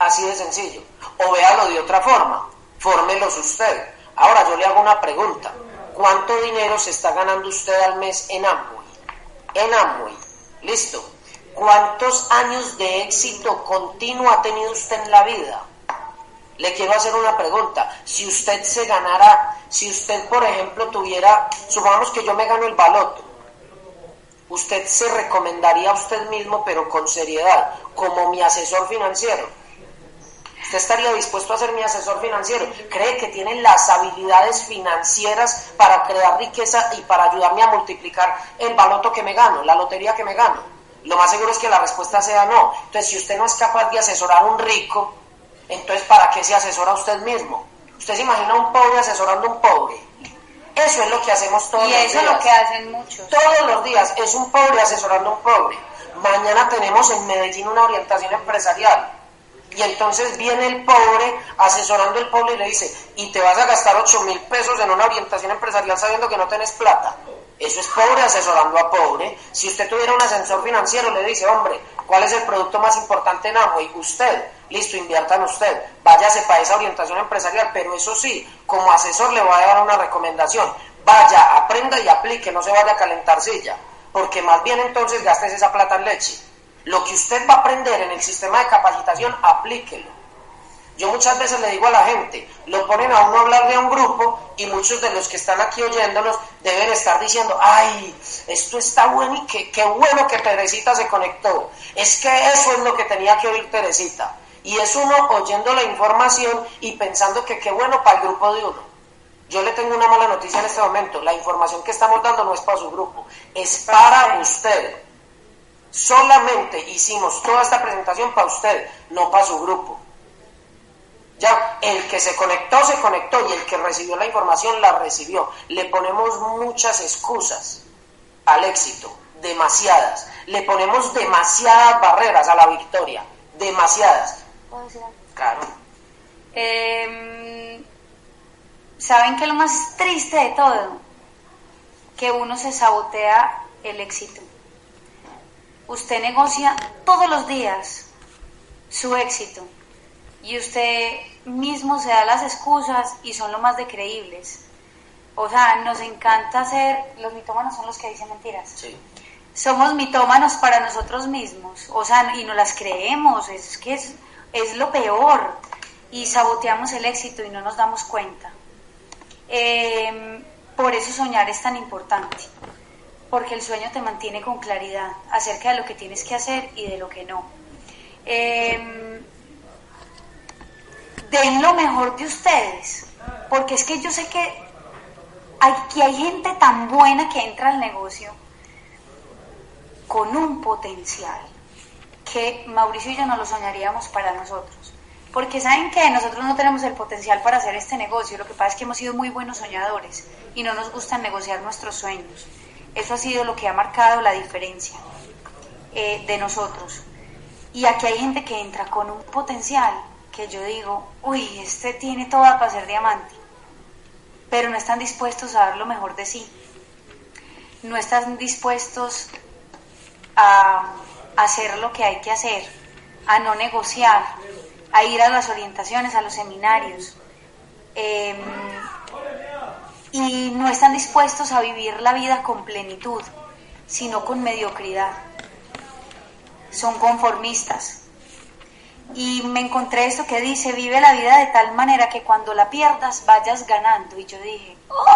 Así de sencillo. O véalo de otra forma, fórmelos usted. Ahora yo le hago una pregunta. ¿Cuánto dinero se está ganando usted al mes en Amway? En Amway. Listo. ¿Cuántos años de éxito continuo ha tenido usted en la vida? Le quiero hacer una pregunta. Si usted se ganara, si usted, por ejemplo, tuviera, supongamos que yo me gano el baloto, usted se recomendaría a usted mismo, pero con seriedad, como mi asesor financiero. Usted estaría dispuesto a ser mi asesor financiero. ¿Cree que tiene las habilidades financieras para crear riqueza y para ayudarme a multiplicar el baloto que me gano, la lotería que me gano? Lo más seguro es que la respuesta sea no. Entonces, si usted no es capaz de asesorar a un rico, entonces, ¿para qué se asesora usted mismo? Usted se imagina a un pobre asesorando a un pobre. Eso es lo que hacemos todos Y los eso días. es lo que hacen muchos. Todos los días es un pobre asesorando a un pobre. Mañana tenemos en Medellín una orientación empresarial. Y entonces viene el pobre asesorando al pobre y le dice, y te vas a gastar 8 mil pesos en una orientación empresarial sabiendo que no tenés plata. Eso es pobre asesorando a pobre. Si usted tuviera un asesor financiero, le dice, hombre, ¿cuál es el producto más importante en Amway? Usted. Listo, invierta en usted. Váyase para esa orientación empresarial, pero eso sí, como asesor le voy a dar una recomendación. Vaya, aprenda y aplique, no se vaya a calentar silla. Porque más bien entonces gastes esa plata en leche. Lo que usted va a aprender en el sistema de capacitación, aplíquelo. Yo muchas veces le digo a la gente, lo ponen a uno hablar de un grupo y muchos de los que están aquí oyéndonos deben estar diciendo, ay, esto está bueno y qué, qué bueno que Teresita se conectó. Es que eso es lo que tenía que oír Teresita. Y es uno oyendo la información y pensando que qué bueno para el grupo de uno. Yo le tengo una mala noticia en este momento, la información que estamos dando no es para su grupo, es para usted. Solamente hicimos toda esta presentación para usted, no para su grupo. Ya, el que se conectó, se conectó y el que recibió la información la recibió. Le ponemos muchas excusas al éxito, demasiadas. Le ponemos demasiadas barreras a la victoria, demasiadas. Claro. Eh, ¿Saben qué es lo más triste de todo? Que uno se sabotea el éxito. Usted negocia todos los días su éxito y usted mismo se da las excusas y son lo más de creíbles. O sea, nos encanta hacer, los mitómanos son los que dicen mentiras. Sí. Somos mitómanos para nosotros mismos, o sea, y no las creemos, es que es, es lo peor. Y saboteamos el éxito y no nos damos cuenta. Eh, por eso soñar es tan importante, porque el sueño te mantiene con claridad acerca de lo que tienes que hacer y de lo que no. Eh, den lo mejor de ustedes, porque es que yo sé que aquí hay gente tan buena que entra al negocio con un potencial que Mauricio y yo no lo soñaríamos para nosotros. Porque saben que nosotros no tenemos el potencial para hacer este negocio, lo que pasa es que hemos sido muy buenos soñadores y no nos gusta negociar nuestros sueños. Eso ha sido lo que ha marcado la diferencia eh, de nosotros. Y aquí hay gente que entra con un potencial que yo digo, uy, este tiene toda para ser diamante, pero no están dispuestos a dar lo mejor de sí. No están dispuestos a hacer lo que hay que hacer, a no negociar, a ir a las orientaciones, a los seminarios. Eh, y no están dispuestos a vivir la vida con plenitud, sino con mediocridad. Son conformistas. Y me encontré esto que dice, vive la vida de tal manera que cuando la pierdas vayas ganando. Y yo dije, ¡Oh!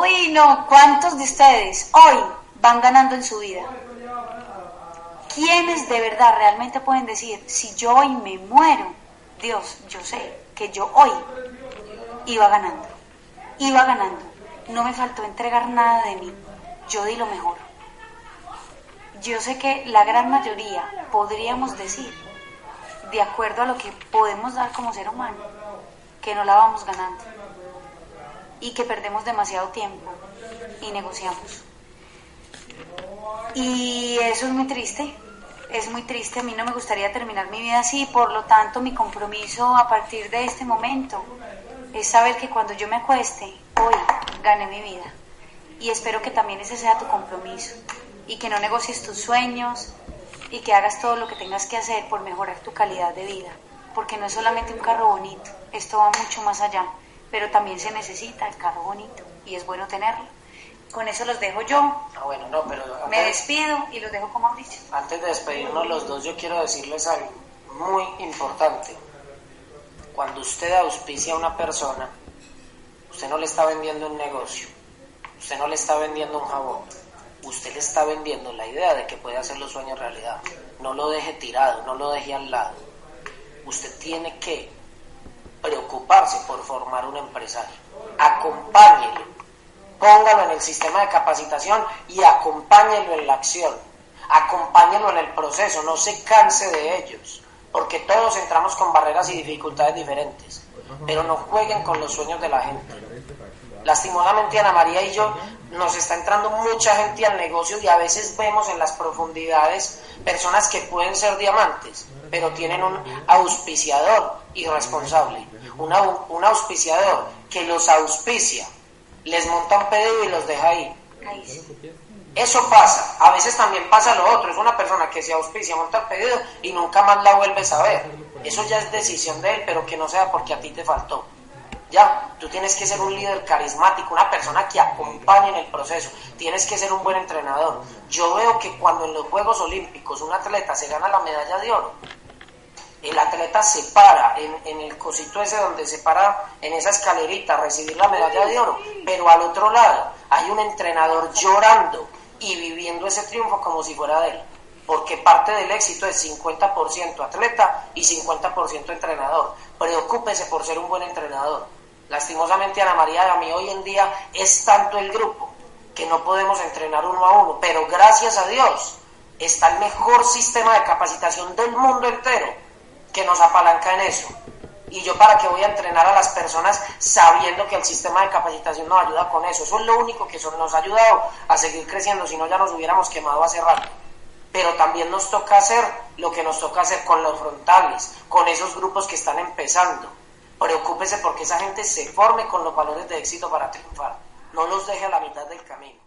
uy, no, ¿cuántos de ustedes hoy van ganando en su vida? ¿Quiénes de verdad realmente pueden decir, si yo hoy me muero, Dios, yo sé que yo hoy iba ganando, iba ganando, no me faltó entregar nada de mí, yo di lo mejor. Yo sé que la gran mayoría podríamos decir, de acuerdo a lo que podemos dar como ser humano, que no la vamos ganando y que perdemos demasiado tiempo y negociamos. Y eso es muy triste, es muy triste, a mí no me gustaría terminar mi vida así, por lo tanto mi compromiso a partir de este momento es saber que cuando yo me acueste, hoy gané mi vida. Y espero que también ese sea tu compromiso y que no negocies tus sueños y que hagas todo lo que tengas que hacer por mejorar tu calidad de vida. Porque no es solamente un carro bonito, esto va mucho más allá, pero también se necesita el carro bonito y es bueno tenerlo. Con eso los dejo yo. Ah, bueno, no, pero Me despido y los dejo como han dicho. antes de despedirnos los dos, yo quiero decirles algo muy importante. Cuando usted auspicia a una persona, usted no le está vendiendo un negocio, usted no le está vendiendo un jabón, usted le está vendiendo la idea de que puede hacer los sueños realidad. No lo deje tirado, no lo deje al lado. Usted tiene que preocuparse por formar un empresario. Acompáñelo, póngalo en el sistema de capacitación y acompáñelo en la acción. Acompáñelo en el proceso, no se canse de ellos, porque todos entramos con barreras y dificultades diferentes, pero no jueguen con los sueños de la gente. Lastimosamente Ana María y yo nos está entrando mucha gente al negocio y a veces vemos en las profundidades personas que pueden ser diamantes, pero tienen un auspiciador irresponsable, un auspiciador que los auspicia, les monta un pedido y los deja ahí. Eso pasa, a veces también pasa lo otro, es una persona que se auspicia, monta el pedido y nunca más la vuelves a ver. Eso ya es decisión de él, pero que no sea porque a ti te faltó. Ya, tú tienes que ser un líder carismático, una persona que acompañe en el proceso, tienes que ser un buen entrenador. Yo veo que cuando en los Juegos Olímpicos un atleta se gana la medalla de oro, el atleta se para en, en el cosito ese donde se para en esa escalerita a recibir la medalla de oro, pero al otro lado hay un entrenador llorando y viviendo ese triunfo como si fuera de él, porque parte del éxito es 50% atleta y 50% entrenador. Preocúpese por ser un buen entrenador. Lastimosamente Ana María, a mí hoy en día es tanto el grupo que no podemos entrenar uno a uno, pero gracias a Dios está el mejor sistema de capacitación del mundo entero que nos apalanca en eso. Y yo para qué voy a entrenar a las personas sabiendo que el sistema de capacitación nos ayuda con eso. Eso es lo único que nos ha ayudado a seguir creciendo, si no ya nos hubiéramos quemado hace rato. Pero también nos toca hacer lo que nos toca hacer con los frontales, con esos grupos que están empezando. Preocúpese porque esa gente se forme con los valores de éxito para triunfar. No los deje a la mitad del camino.